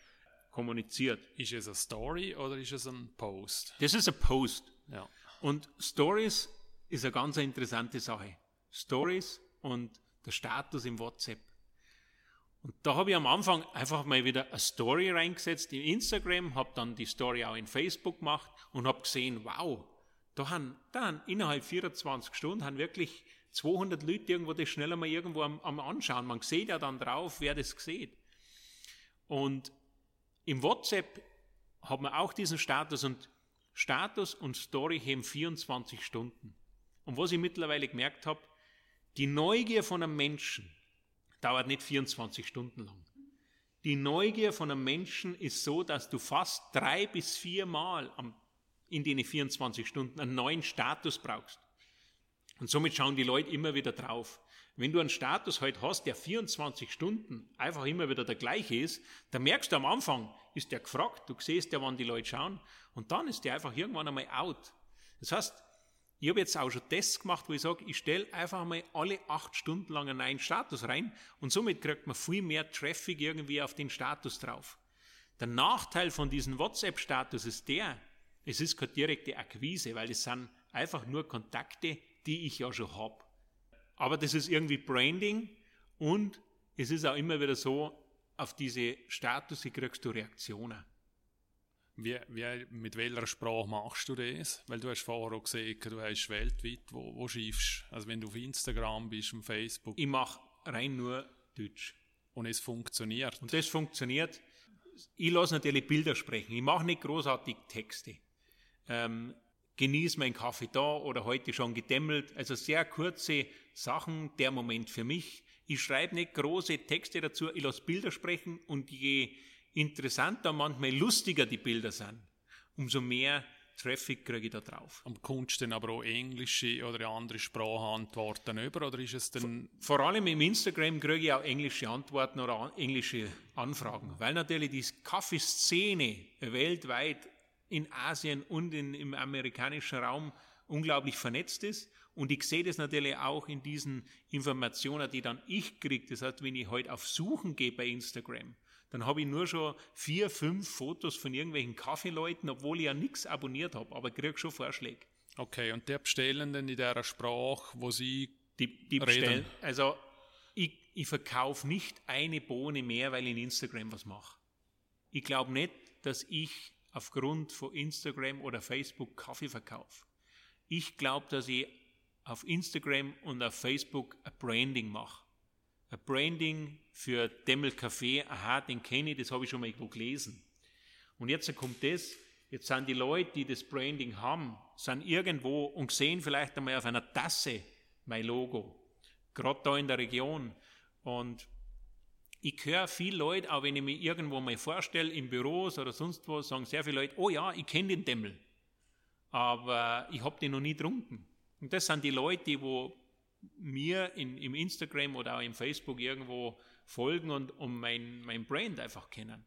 kommuniziert. Ist es eine Story oder ist es ein Post? Das ist ein Post. Ja. Und Stories ist eine ganz interessante Sache. Stories und der Status im WhatsApp. Und da habe ich am Anfang einfach mal wieder eine Story reingesetzt in Instagram, habe dann die Story auch in Facebook gemacht und habe gesehen, wow, da haben, da haben innerhalb 24 Stunden haben wirklich 200 Leute irgendwo das schneller mal irgendwo am, am Anschauen. Man sieht ja dann drauf, wer das sieht. Und im WhatsApp hat man auch diesen Status und Status und Story haben 24 Stunden. Und was ich mittlerweile gemerkt habe, die Neugier von einem Menschen dauert nicht 24 Stunden lang. Die Neugier von einem Menschen ist so, dass du fast drei bis vier Mal in den 24 Stunden einen neuen Status brauchst. Und somit schauen die Leute immer wieder drauf. Wenn du einen Status heute hast, der 24 Stunden einfach immer wieder der gleiche ist, dann merkst du am Anfang, ist der gefragt, du siehst ja, wann die Leute schauen, und dann ist der einfach irgendwann einmal out. Das heißt, ich habe jetzt auch schon Tests gemacht, wo ich sage, ich stelle einfach mal alle acht Stunden lang einen neuen Status rein und somit kriegt man viel mehr Traffic irgendwie auf den Status drauf. Der Nachteil von diesem WhatsApp-Status ist der, es ist keine direkte Akquise, weil es sind einfach nur Kontakte, die ich ja schon habe. Aber das ist irgendwie Branding und es ist auch immer wieder so, auf diese Status kriegst du Reaktionen. Wie, wie, mit welcher Sprache machst du das? Weil du hast vorher auch gesehen, du hast weltweit, wo, wo schiefst. Also wenn du auf Instagram bist, auf Facebook. Ich mache rein nur Deutsch. Und es funktioniert. Und das funktioniert. Ich lasse natürlich Bilder sprechen. Ich mache nicht großartig Texte. Ähm, genieße meinen Kaffee da oder heute schon gedämmelt. Also sehr kurze Sachen, der Moment für mich. Ich schreibe nicht große Texte dazu, ich lasse Bilder sprechen und je interessanter, manchmal lustiger die Bilder sind, umso mehr Traffic kriege ich da drauf. Und kommst du dann aber auch englische oder andere Sprachantworten über oder ist es dann... Vor, vor allem im Instagram kriege ich auch englische Antworten oder an, englische Anfragen, weil natürlich die Kaffeeszene weltweit in Asien und in, im amerikanischen Raum unglaublich vernetzt ist. Und ich sehe das natürlich auch in diesen Informationen, die dann ich kriege. Das heißt, wenn ich heute auf Suchen gehe bei Instagram, dann habe ich nur schon vier, fünf Fotos von irgendwelchen Kaffeeleuten, obwohl ich ja nichts abonniert habe, aber kriege schon Vorschläge. Okay, und der bestellen dann in der Sprache, wo sie die, die bestellen. Also ich, ich verkaufe nicht eine Bohne mehr, weil ich in Instagram was mache. Ich glaube nicht, dass ich aufgrund von Instagram oder Facebook Kaffee verkaufe. Ich glaube, dass ich auf Instagram und auf Facebook ein Branding mache Branding für Demmel Café, aha, den kenne ich, das habe ich schon mal irgendwo gelesen. Und jetzt kommt das, jetzt sind die Leute, die das Branding haben, sind irgendwo und sehen vielleicht einmal auf einer Tasse mein Logo, gerade da in der Region. Und ich höre viele Leute, auch wenn ich mich irgendwo mal vorstelle, in Büros oder sonst wo, sagen sehr viele Leute, oh ja, ich kenne den Demmel, aber ich habe den noch nie getrunken. Und das sind die Leute, die mir in, im Instagram oder auch im Facebook irgendwo folgen und um mein, mein Brand einfach kennen.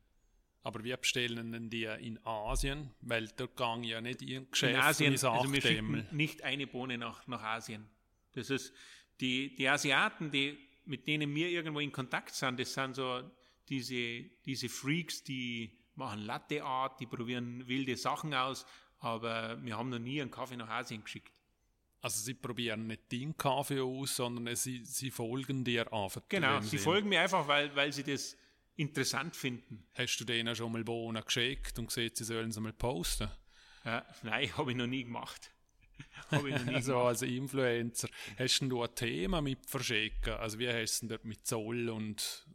Aber wir bestellen denn die in Asien, weil dort gang ja nicht in Geschäft in Asien, also wir schicken nicht eine Bohne nach, nach Asien. Das ist die, die Asiaten, die, mit denen wir irgendwo in Kontakt sind, das sind so diese, diese Freaks, die machen Latte Art, die probieren wilde Sachen aus, aber wir haben noch nie einen Kaffee nach Asien geschickt. Also sie probieren nicht den Kaffee aus, sondern sie, sie folgen dir einfach. Genau, sie Sinn. folgen mir einfach, weil, weil sie das interessant finden. Hast du denen schon mal Bohnen geschickt und gesehen, sie sollen sie mal posten? Ja, nein, habe ich noch nie gemacht. habe ich noch nie also als Influencer. Hast du ein Thema mit verschicken? Also wie hast du dort mit Zoll und...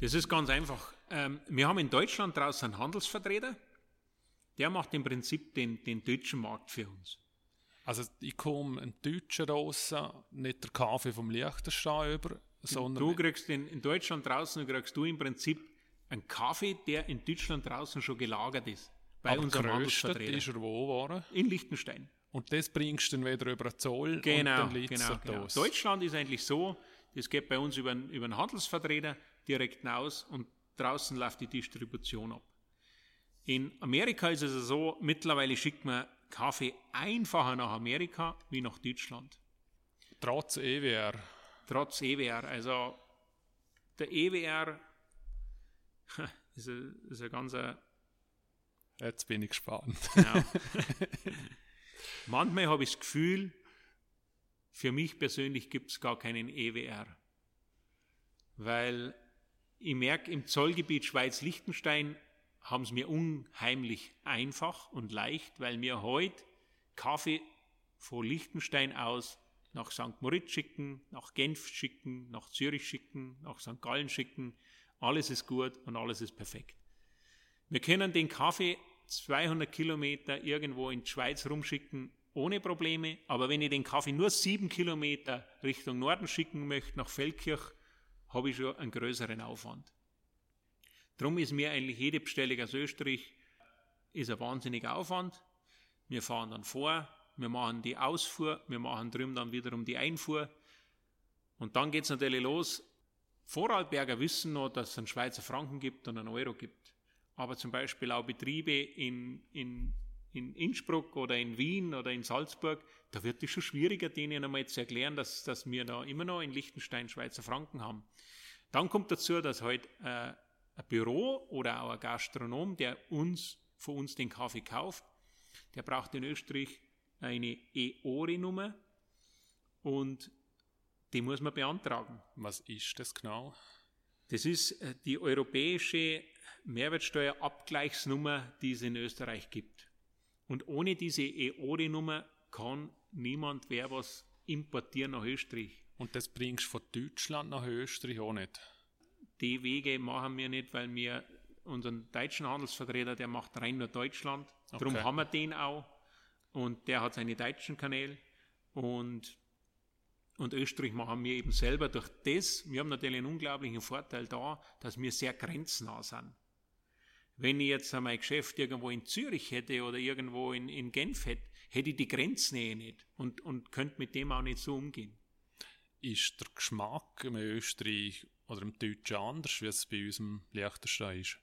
Das ist ganz einfach. Ähm, wir haben in Deutschland draußen einen Handelsvertreter, der macht im Prinzip den, den deutschen Markt für uns. Also ich komme einen Deutschen raus, nicht der Kaffee vom Liechtenstein über, sondern... Du kriegst in, in Deutschland draußen, kriegst du im Prinzip einen Kaffee, der in Deutschland draußen schon gelagert ist. bei Aber unserem Handelsvertreter. ist er wo geworden? In Liechtenstein. Und das bringst du dann wieder über den Zoll und Genau, dann liegt genau, genau. los. Deutschland ist eigentlich so, das geht bei uns über, einen- über einen Handelsvertreter direkt hinaus und draußen läuft die Distribution ab. In Amerika ist es so, mittlerweile schickt man Kaffee einfacher nach Amerika wie nach Deutschland. Trotz EWR. Trotz EWR. Also der EWR ist ein, ist ein ganz ein Jetzt bin ich gespannt. Genau. Manchmal habe ich das Gefühl, für mich persönlich gibt es gar keinen EWR. Weil ich merke, im Zollgebiet Schweiz-Liechtenstein haben es mir unheimlich einfach und leicht, weil wir heute Kaffee von Liechtenstein aus nach St. Moritz schicken, nach Genf schicken, nach Zürich schicken, nach St. Gallen schicken. Alles ist gut und alles ist perfekt. Wir können den Kaffee 200 Kilometer irgendwo in die Schweiz rumschicken, ohne Probleme. Aber wenn ich den Kaffee nur sieben Kilometer Richtung Norden schicken möchte, nach Feldkirch, habe ich schon einen größeren Aufwand. Darum ist mir eigentlich jede Bestellung aus Österreich ist ein wahnsinniger Aufwand. Wir fahren dann vor, wir machen die Ausfuhr, wir machen drüben dann wiederum die Einfuhr. Und dann geht es natürlich los. Vorarlberger wissen noch, dass es einen Schweizer Franken gibt und einen Euro gibt. Aber zum Beispiel auch Betriebe in, in, in Innsbruck oder in Wien oder in Salzburg, da wird es schon schwieriger, denen einmal zu erklären, dass, dass wir da immer noch in Liechtenstein Schweizer Franken haben. Dann kommt dazu, dass halt äh, ein Büro oder auch ein Gastronom, der uns von uns den Kaffee kauft, der braucht in Österreich eine EORI-Nummer und die muss man beantragen. Was ist das genau? Das ist äh, die europäische Mehrwertsteuerabgleichsnummer, die es in Österreich gibt. Und ohne diese EORI-Nummer kann niemand wer was importieren nach Österreich. Und das bringst du von Deutschland nach Österreich auch nicht. Die Wege machen wir nicht, weil wir unseren deutschen Handelsvertreter, der macht rein nur Deutschland. Darum Okay. haben wir den auch. Und der hat seine deutschen Kanäle. Und, und Österreich machen wir eben selber durch das. Wir haben natürlich einen unglaublichen Vorteil da, dass wir sehr grenznah sind. Wenn ich jetzt mein Geschäft irgendwo in Zürich hätte oder irgendwo in, in Genf hätte, hätte ich die Grenznähe nicht und, und könnte mit dem auch nicht so umgehen. Ist der Geschmack im Österreich oder im Deutschen anders, wie es bei uns im Liechtenstein ist?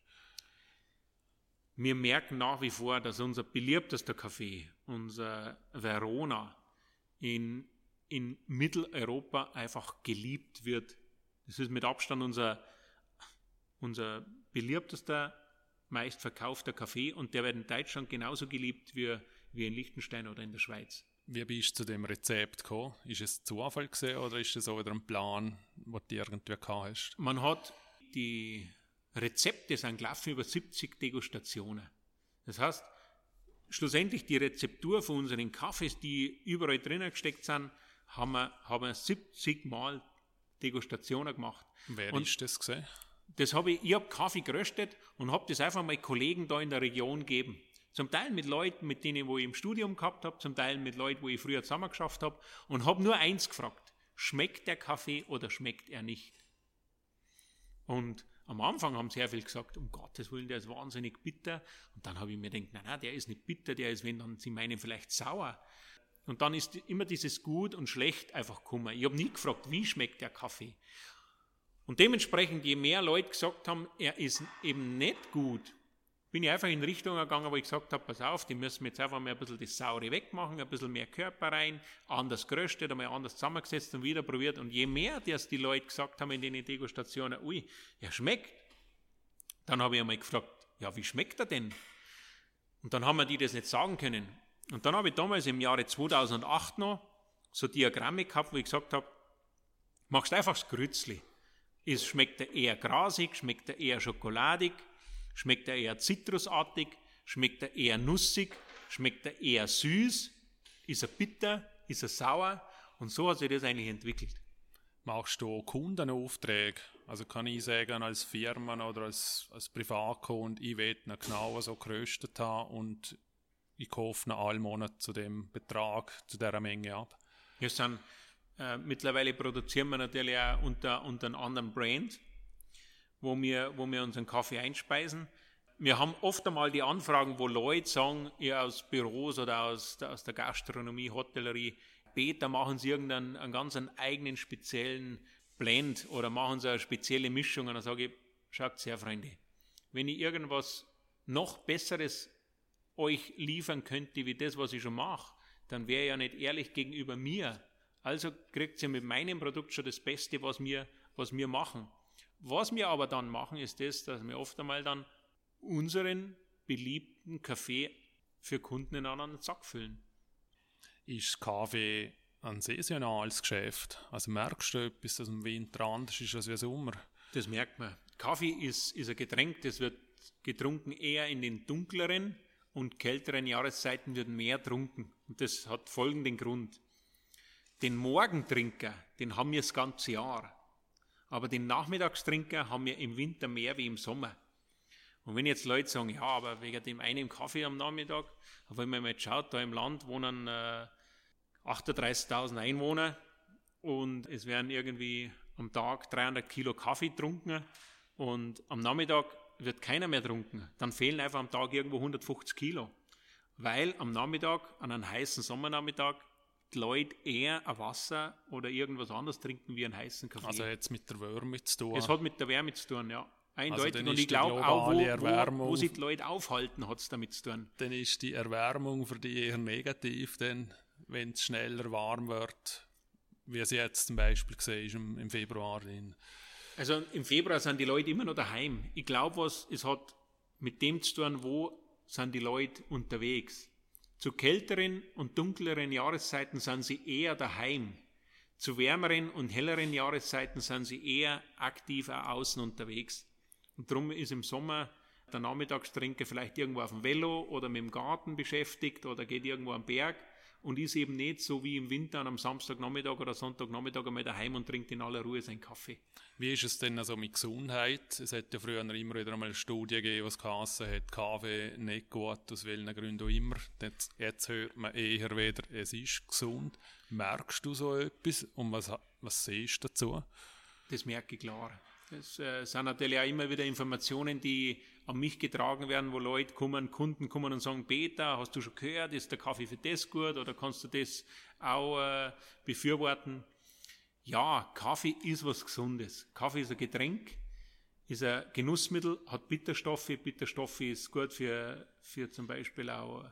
Wir merken nach wie vor, dass unser beliebtester Kaffee, unser Verona, in, in Mitteleuropa einfach geliebt wird. Das ist mit Abstand unser, unser beliebtester, meistverkaufter Kaffee und der wird in Deutschland genauso geliebt wie, wie in Liechtenstein oder in der Schweiz. Wie bist du zu dem Rezept gekommen? Ist es Zufall gesehen oder ist es auch wieder ein Plan, den du irgendwie gehabt hast? Man hat die Rezepte sind gelaufen über 70 Degustationen. Das heißt, schlussendlich die Rezeptur von unseren Kaffees, die überall drinnen gesteckt sind, haben wir, haben wir 70 Mal Degustationen gemacht. Wer Und- ist das gesehen? Das habe ich, ich habe Kaffee geröstet und habe das einfach mal Kollegen da in der Region gegeben. Zum Teil mit Leuten, mit denen wo ich im Studium gehabt habe, zum Teil mit Leuten, wo ich früher zusammen geschafft habe und habe nur eins gefragt: Schmeckt der Kaffee oder schmeckt er nicht? Und am Anfang haben sehr viel gesagt, um Gottes Willen, der ist wahnsinnig bitter. Und dann habe ich mir gedacht, nein, nein, der ist nicht bitter, der ist, wenn dann sie meinen, vielleicht sauer. Und dann ist immer dieses Gut und Schlecht einfach gekommen. Ich habe nie gefragt, wie schmeckt der Kaffee. Und dementsprechend, je mehr Leute gesagt haben, er ist eben nicht gut, bin ich einfach in Richtung gegangen, wo ich gesagt habe, pass auf, die müssen jetzt einfach mal ein bisschen das Saure wegmachen, ein bisschen mehr Körper rein, anders geröstet, einmal anders zusammengesetzt und wieder probiert. Und je mehr das die Leute gesagt haben in den Degustationen, ui, er schmeckt, dann habe ich einmal gefragt, ja, wie schmeckt er denn? Und dann haben wir die das nicht sagen können. Und dann habe ich damals im Jahre 2008 noch so Diagramme gehabt, wo ich gesagt habe, machst einfach das Grützli. Ist, schmeckt er eher grasig, schmeckt er eher schokoladig, schmeckt er eher zitrusartig, schmeckt er eher nussig, schmeckt er eher süß, ist er bitter, ist er sauer und so hat sich das eigentlich entwickelt. Machst du Kundenaufträge? Also kann ich sagen, als Firma oder als, als Privatkund, ich will ihn genau so geröstet haben und ich kaufe ihn alle Monate zu dem Betrag, zu dieser Menge ab. Wir sind, äh, mittlerweile produzieren wir natürlich auch unter, unter einem anderen Brand, wo wir, wo wir unseren Kaffee einspeisen. wir haben oft einmal die Anfragen, wo Leute sagen, ihr aus Büros oder aus, aus der Gastronomie, Hotellerie, später machen sie irgendeinen einen ganz einen eigenen speziellen Blend oder machen sie eine spezielle Mischung. Und dann sage ich, schaut her, Freunde, wenn ich irgendwas noch Besseres euch liefern könnte, wie das, was ich schon mache, dann wäre ja nicht ehrlich gegenüber mir. Also kriegt ihr mit meinem Produkt schon das Beste, was wir, was wir machen. Was wir aber dann machen, ist das, dass wir oft einmal dann unseren beliebten Kaffee für Kunden in einen Sack füllen. Ist Kaffee ein saisonales Geschäft? Also merkst du etwas, dass im Winter anders ist als im Sommer? Das merkt man. Kaffee ist, ist ein Getränk, das wird getrunken eher in den dunkleren und kälteren Jahreszeiten wird mehr trunken. Und das hat folgenden Grund. Den Morgentrinker, den haben wir das ganze Jahr. Aber den Nachmittagstrinker haben wir im Winter mehr wie im Sommer. Und wenn jetzt Leute sagen, ja, aber wegen dem einen Kaffee am Nachmittag, aber wenn man mal schaut, da im Land wohnen äh, 38.000 Einwohner und es werden irgendwie am Tag 300 Kilo Kaffee getrunken und am Nachmittag wird keiner mehr trunken, dann fehlen einfach am Tag irgendwo 150 Kilo. Weil am Nachmittag, an einem heißen Sommernachmittag, die Leute eher ein Wasser oder irgendwas anderes trinken wie einen heißen Kaffee. Also jetzt mit der Wärme zu tun. Es hat mit der Wärme zu tun, ja. Eindeutig. Also und ich glaube auch, wo, wo, wo, sich die Leute aufhalten, hat es damit zu tun. Dann ist die Erwärmung für die eher negativ, denn wenn es schneller warm wird, wie es jetzt zum Beispiel gesehen ist im, im Februar. In also im Februar sind die Leute immer noch daheim. Ich glaube, was es hat mit dem zu tun, wo sind die Leute unterwegs. Zu kälteren und dunkleren Jahreszeiten sind sie eher daheim. Zu wärmeren und helleren Jahreszeiten sind sie eher aktiv außen unterwegs. Und darum ist im Sommer der Nachmittagstrinker vielleicht irgendwo auf dem Velo oder mit dem Garten beschäftigt oder geht irgendwo am Berg und ist eben nicht so wie im Winter am Samstagnachmittag oder Sonntagnachmittag einmal daheim und trinkt in aller Ruhe seinen Kaffee. Wie ist es denn also mit Gesundheit? Es hat ja früher immer wieder einmal eine Studie gegeben, was geheißen hat, Kaffee nicht gut, aus welchen Gründen auch immer. Jetzt, jetzt hört man eher wieder, es ist gesund. Merkst du so etwas und was, was siehst du dazu? Das merke ich klar. Das äh, sind natürlich auch immer wieder Informationen, die an mich getragen werden, wo Leute kommen, Kunden kommen und sagen, Peter, hast du schon gehört, ist der Kaffee für das gut oder kannst du das auch äh, befürworten? Ja, Kaffee ist was Gesundes. Kaffee ist ein Getränk, ist ein Genussmittel, hat Bitterstoffe. Bitterstoffe ist gut für, für zum Beispiel auch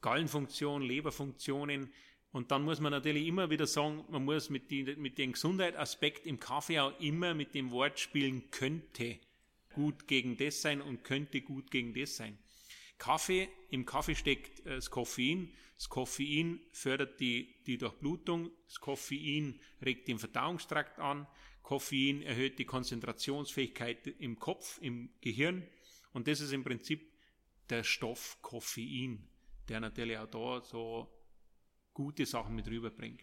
Gallenfunktion, Leberfunktionen. Und dann muss man natürlich immer wieder sagen, man muss mit, die, mit dem Gesundheitsaspekt im Kaffee auch immer mit dem Wort spielen könnte gut gegen das sein und könnte gut gegen das sein. Kaffee, im Kaffee steckt äh, das Koffein. Das Koffein fördert die, die Durchblutung. Das Koffein regt den Verdauungstrakt an. Koffein erhöht die Konzentrationsfähigkeit im Kopf, im Gehirn. Und das ist im Prinzip der Stoff Koffein, der natürlich auch da so gute Sachen mit rüberbringt.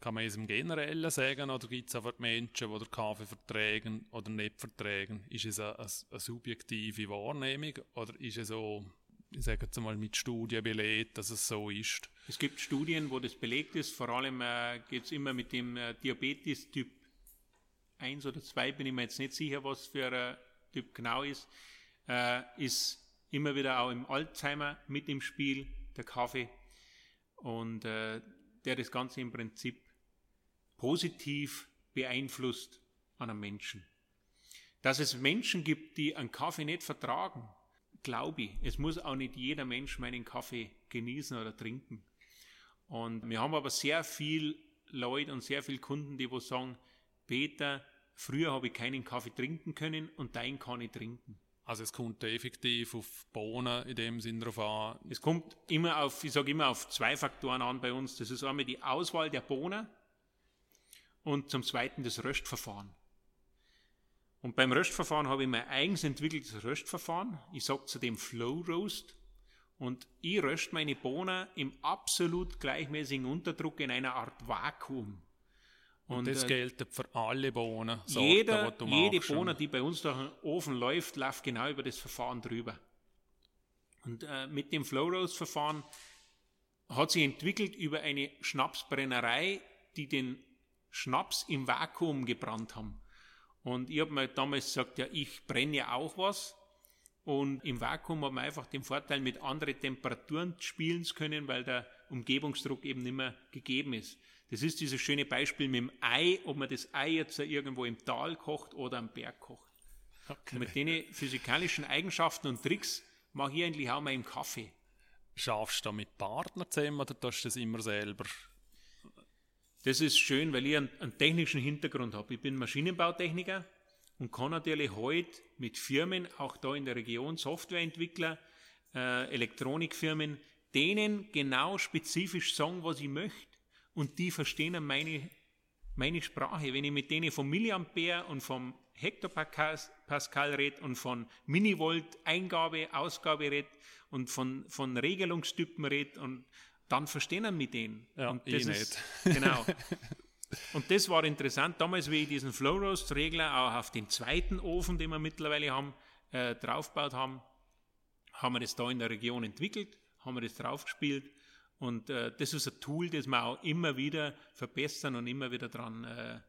Kann man es im Generellen sagen oder gibt es einfach Menschen, die den Kaffee vertragen oder nicht vertragen? Ist es eine, eine, eine subjektive Wahrnehmung oder ist es so, ich sage jetzt mal, mit Studien belegt, dass es so ist? Es gibt Studien, wo das belegt ist. Vor allem äh, geht es immer mit dem äh, Diabetes Typ 1 oder 2, bin ich mir jetzt nicht sicher, was für ein Typ genau ist. Äh, ist immer wieder auch im Alzheimer mit im Spiel, der Kaffee. Und äh, der das Ganze im Prinzip positiv beeinflusst an einem Menschen. Dass es Menschen gibt, die einen Kaffee nicht vertragen, glaube ich. Es muss auch nicht jeder Mensch meinen Kaffee genießen oder trinken. Und wir haben aber sehr viel Leute und sehr viele Kunden, die wo sagen, Peter, früher habe ich keinen Kaffee trinken können und deinen kann ich trinken. Also es kommt effektiv auf Bohnen in dem Sinn drauf an. Es kommt immer auf, ich sage immer auf zwei Faktoren an bei uns. Das ist einmal die Auswahl der Bohnen und zum Zweiten das Röstverfahren. Und beim Röstverfahren habe ich mein eigens entwickeltes Röstverfahren. Ich sage zu dem Flow Roast. Und ich röst meine Bohnen im absolut gleichmäßigen Unterdruck in einer Art Vakuum. Und, und das äh, gilt für alle Bohnen. Jeder, jede Bohne, die bei uns durch den Ofen läuft, läuft genau über das Verfahren drüber. Und äh, mit dem Flow Roast Verfahren hat sich entwickelt über eine Schnapsbrennerei, die den Schnaps im Vakuum gebrannt haben. Und ich habe mir damals gesagt, ja, ich brenne ja auch was. Und im Vakuum hat man einfach den Vorteil, mit anderen Temperaturen spielen zu können, weil der Umgebungsdruck eben nicht mehr gegeben ist. Das ist dieses schöne Beispiel mit dem Ei, ob man das Ei jetzt irgendwo im Tal kocht oder am Berg kocht. Okay. Und mit den physikalischen Eigenschaften und Tricks mache ich eigentlich auch mal im Kaffee. Schaffst du da mit Partner zusammen oder tust du das immer selber? Das ist schön, weil ich einen, einen technischen Hintergrund habe. Ich bin Maschinenbautechniker und kann natürlich heute mit Firmen, auch da in der Region, Softwareentwickler, äh, Elektronikfirmen, denen genau spezifisch sagen, was ich möchte. Und die verstehen meine, meine Sprache. Wenn ich mit denen vom Milliampere und vom Hektopascal rede und von Minivolt Eingabe, Ausgabe rede und von, von Regelungstypen rede und dann verstehen wir mit denen. Ja, und das ich ist, nicht. Genau. Und das war interessant. Damals, wie ich diesen Flow Roast Regler auch auf den zweiten Ofen, den wir mittlerweile haben, äh, draufgebaut haben, haben wir das da in der Region entwickelt, haben wir das draufgespielt. Und äh, das ist ein Tool, das wir auch immer wieder verbessern und immer wieder dran äh,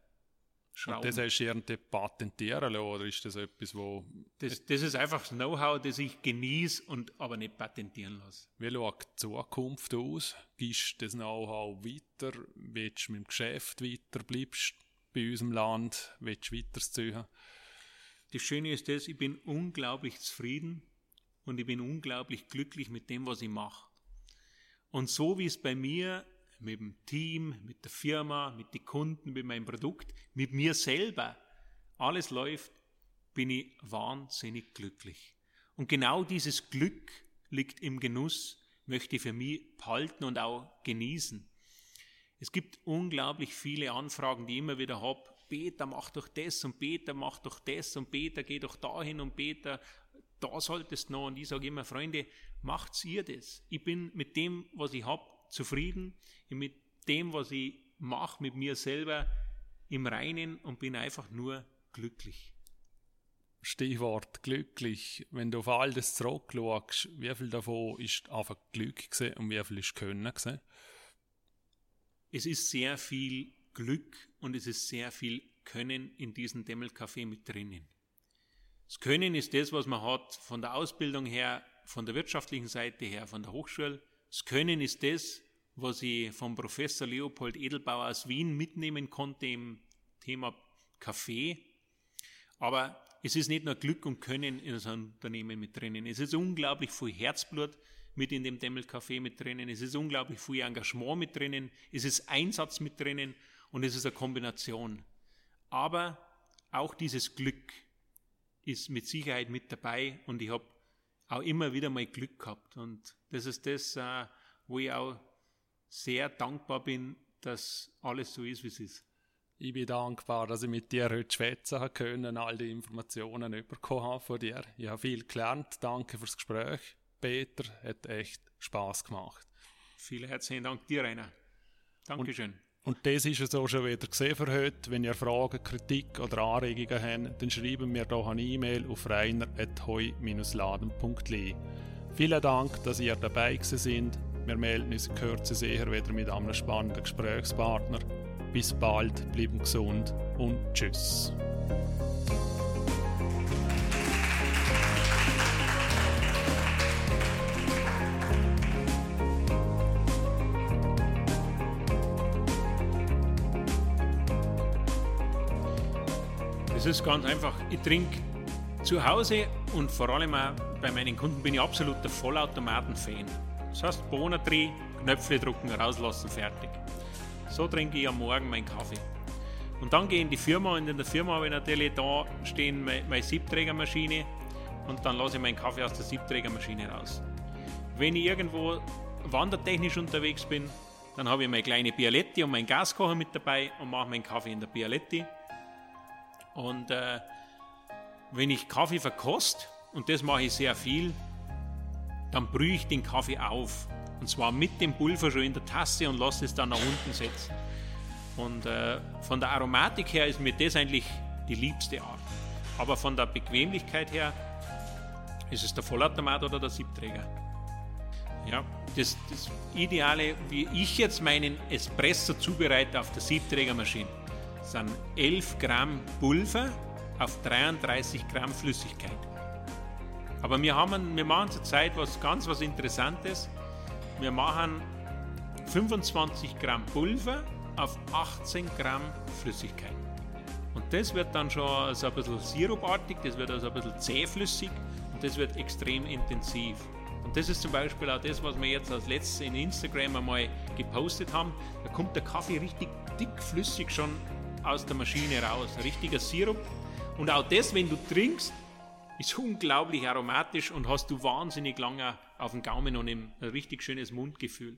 Schrauben. Und das hast du irgendwie patentieren oder ist das etwas, wo... Das, das ist einfach das Know-how, das ich genieße und aber nicht patentieren lasse. Wie schaut die Zukunft aus? Gibst du das Know-how weiter? Willst du mit dem Geschäft weiter? Bleibst bei unserem Land? Willst du weiterziehen? Das Schöne ist das, ich bin unglaublich zufrieden und ich bin unglaublich glücklich mit dem, was ich mache. Und so wie es bei mir mit dem Team, mit der Firma, mit den Kunden, mit meinem Produkt, mit mir selber alles läuft, bin ich wahnsinnig glücklich. Und genau dieses Glück liegt im Genuss, möchte ich für mich behalten und auch genießen. Es gibt unglaublich viele Anfragen, die ich immer wieder habe. Peter, mach doch das und Peter, mach doch das und Peter, geh doch dahin und Peter, da solltest du noch. Und ich sage immer, Freunde, macht's ihr das. Ich bin mit dem, was ich habe, zufrieden mit dem, was ich mache, mit mir selber im Reinen und bin einfach nur glücklich. Stichwort glücklich. Wenn du auf all das zurückschaust, wie viel davon ist einfach Glück gewesen und wie viel ist Können gewesen? Es ist sehr viel Glück und es ist sehr viel Können in diesem Demmelcafé mit drinnen. Das Können ist das, was man hat von der Ausbildung her, von der wirtschaftlichen Seite her, von der Hochschule. Das Können ist das, was ich vom Professor Leopold Edelbauer aus Wien mitnehmen konnte im Thema Kaffee. Aber es ist nicht nur Glück und Können in so einem Unternehmen mit drinnen. Es ist unglaublich viel Herzblut mit in dem Demmel Café mit drinnen. Es ist unglaublich viel Engagement mit drinnen. Es ist Einsatz mit drinnen und es ist eine Kombination. Aber auch dieses Glück ist mit Sicherheit mit dabei und ich habe auch immer wieder mal Glück gehabt. Und das ist das, äh, wo ich auch sehr dankbar bin, dass alles so ist, wie es ist. Ich bin dankbar, dass ich mit dir heute schwätzen können, all die Informationen bekommen habe von dir. Ich habe viel gelernt. Danke fürs Gespräch. Peter, hat echt Spaß gemacht. Vielen herzlichen Dank dir, Rainer. Dankeschön. Und, und das ist es auch schon wieder gesehen für heute. Wenn ihr Fragen, Kritik oder Anregungen habt, dann schreiben wir doch eine E-Mail auf reiner.heu-laden.li. Vielen Dank, dass ihr dabei sind. Wir melden uns in Kürze sicher wieder mit einem spannenden Gesprächspartner. Bis bald, bleiben gesund und tschüss. Es ist ganz einfach. Ich trinke zu Hause und vor allem auch bei meinen Kunden bin ich absoluter Vollautomaten-Fan. Das heißt, Bohnen drin, Knöpfe drucken, rauslassen, fertig. So trinke ich am Morgen meinen Kaffee. Und dann gehe ich in die Firma und in der Firma habe ich natürlich da stehen meine Siebträgermaschine und dann lasse ich meinen Kaffee aus der Siebträgermaschine raus. Wenn ich irgendwo wandertechnisch unterwegs bin, dann habe ich meine kleine Bialetti und meinen Gaskocher mit dabei und mache meinen Kaffee in der Bialetti. Und äh, wenn ich Kaffee verkost, und das mache ich sehr viel, dann brühe ich den Kaffee auf. Und zwar mit dem Pulver schon in der Tasse und lasse es dann nach unten setzen. Und äh, von der Aromatik her ist mir das eigentlich die liebste Art. Aber von der Bequemlichkeit her ist es der Vollautomat oder der Siebträger. Ja, das, das Ideale, wie ich jetzt meinen Espresso zubereite auf der Siebträgermaschine, sind 11 Gramm Pulver auf 33 Gramm Flüssigkeit. Aber wir, haben, wir machen zurzeit was ganz was Interessantes. Wir machen 25 Gramm Pulver auf 18 Gramm Flüssigkeit. Und das wird dann schon so ein bisschen sirupartig, das wird also ein bisschen zähflüssig und das wird extrem intensiv. Und das ist zum Beispiel auch das, was wir jetzt als letztes in Instagram einmal gepostet haben. Da kommt der Kaffee richtig dickflüssig schon aus der Maschine raus. Richtiger Sirup. Und auch das, wenn du trinkst, ist unglaublich aromatisch und hast du wahnsinnig lange auf dem Gaumen und ein richtig schönes Mundgefühl.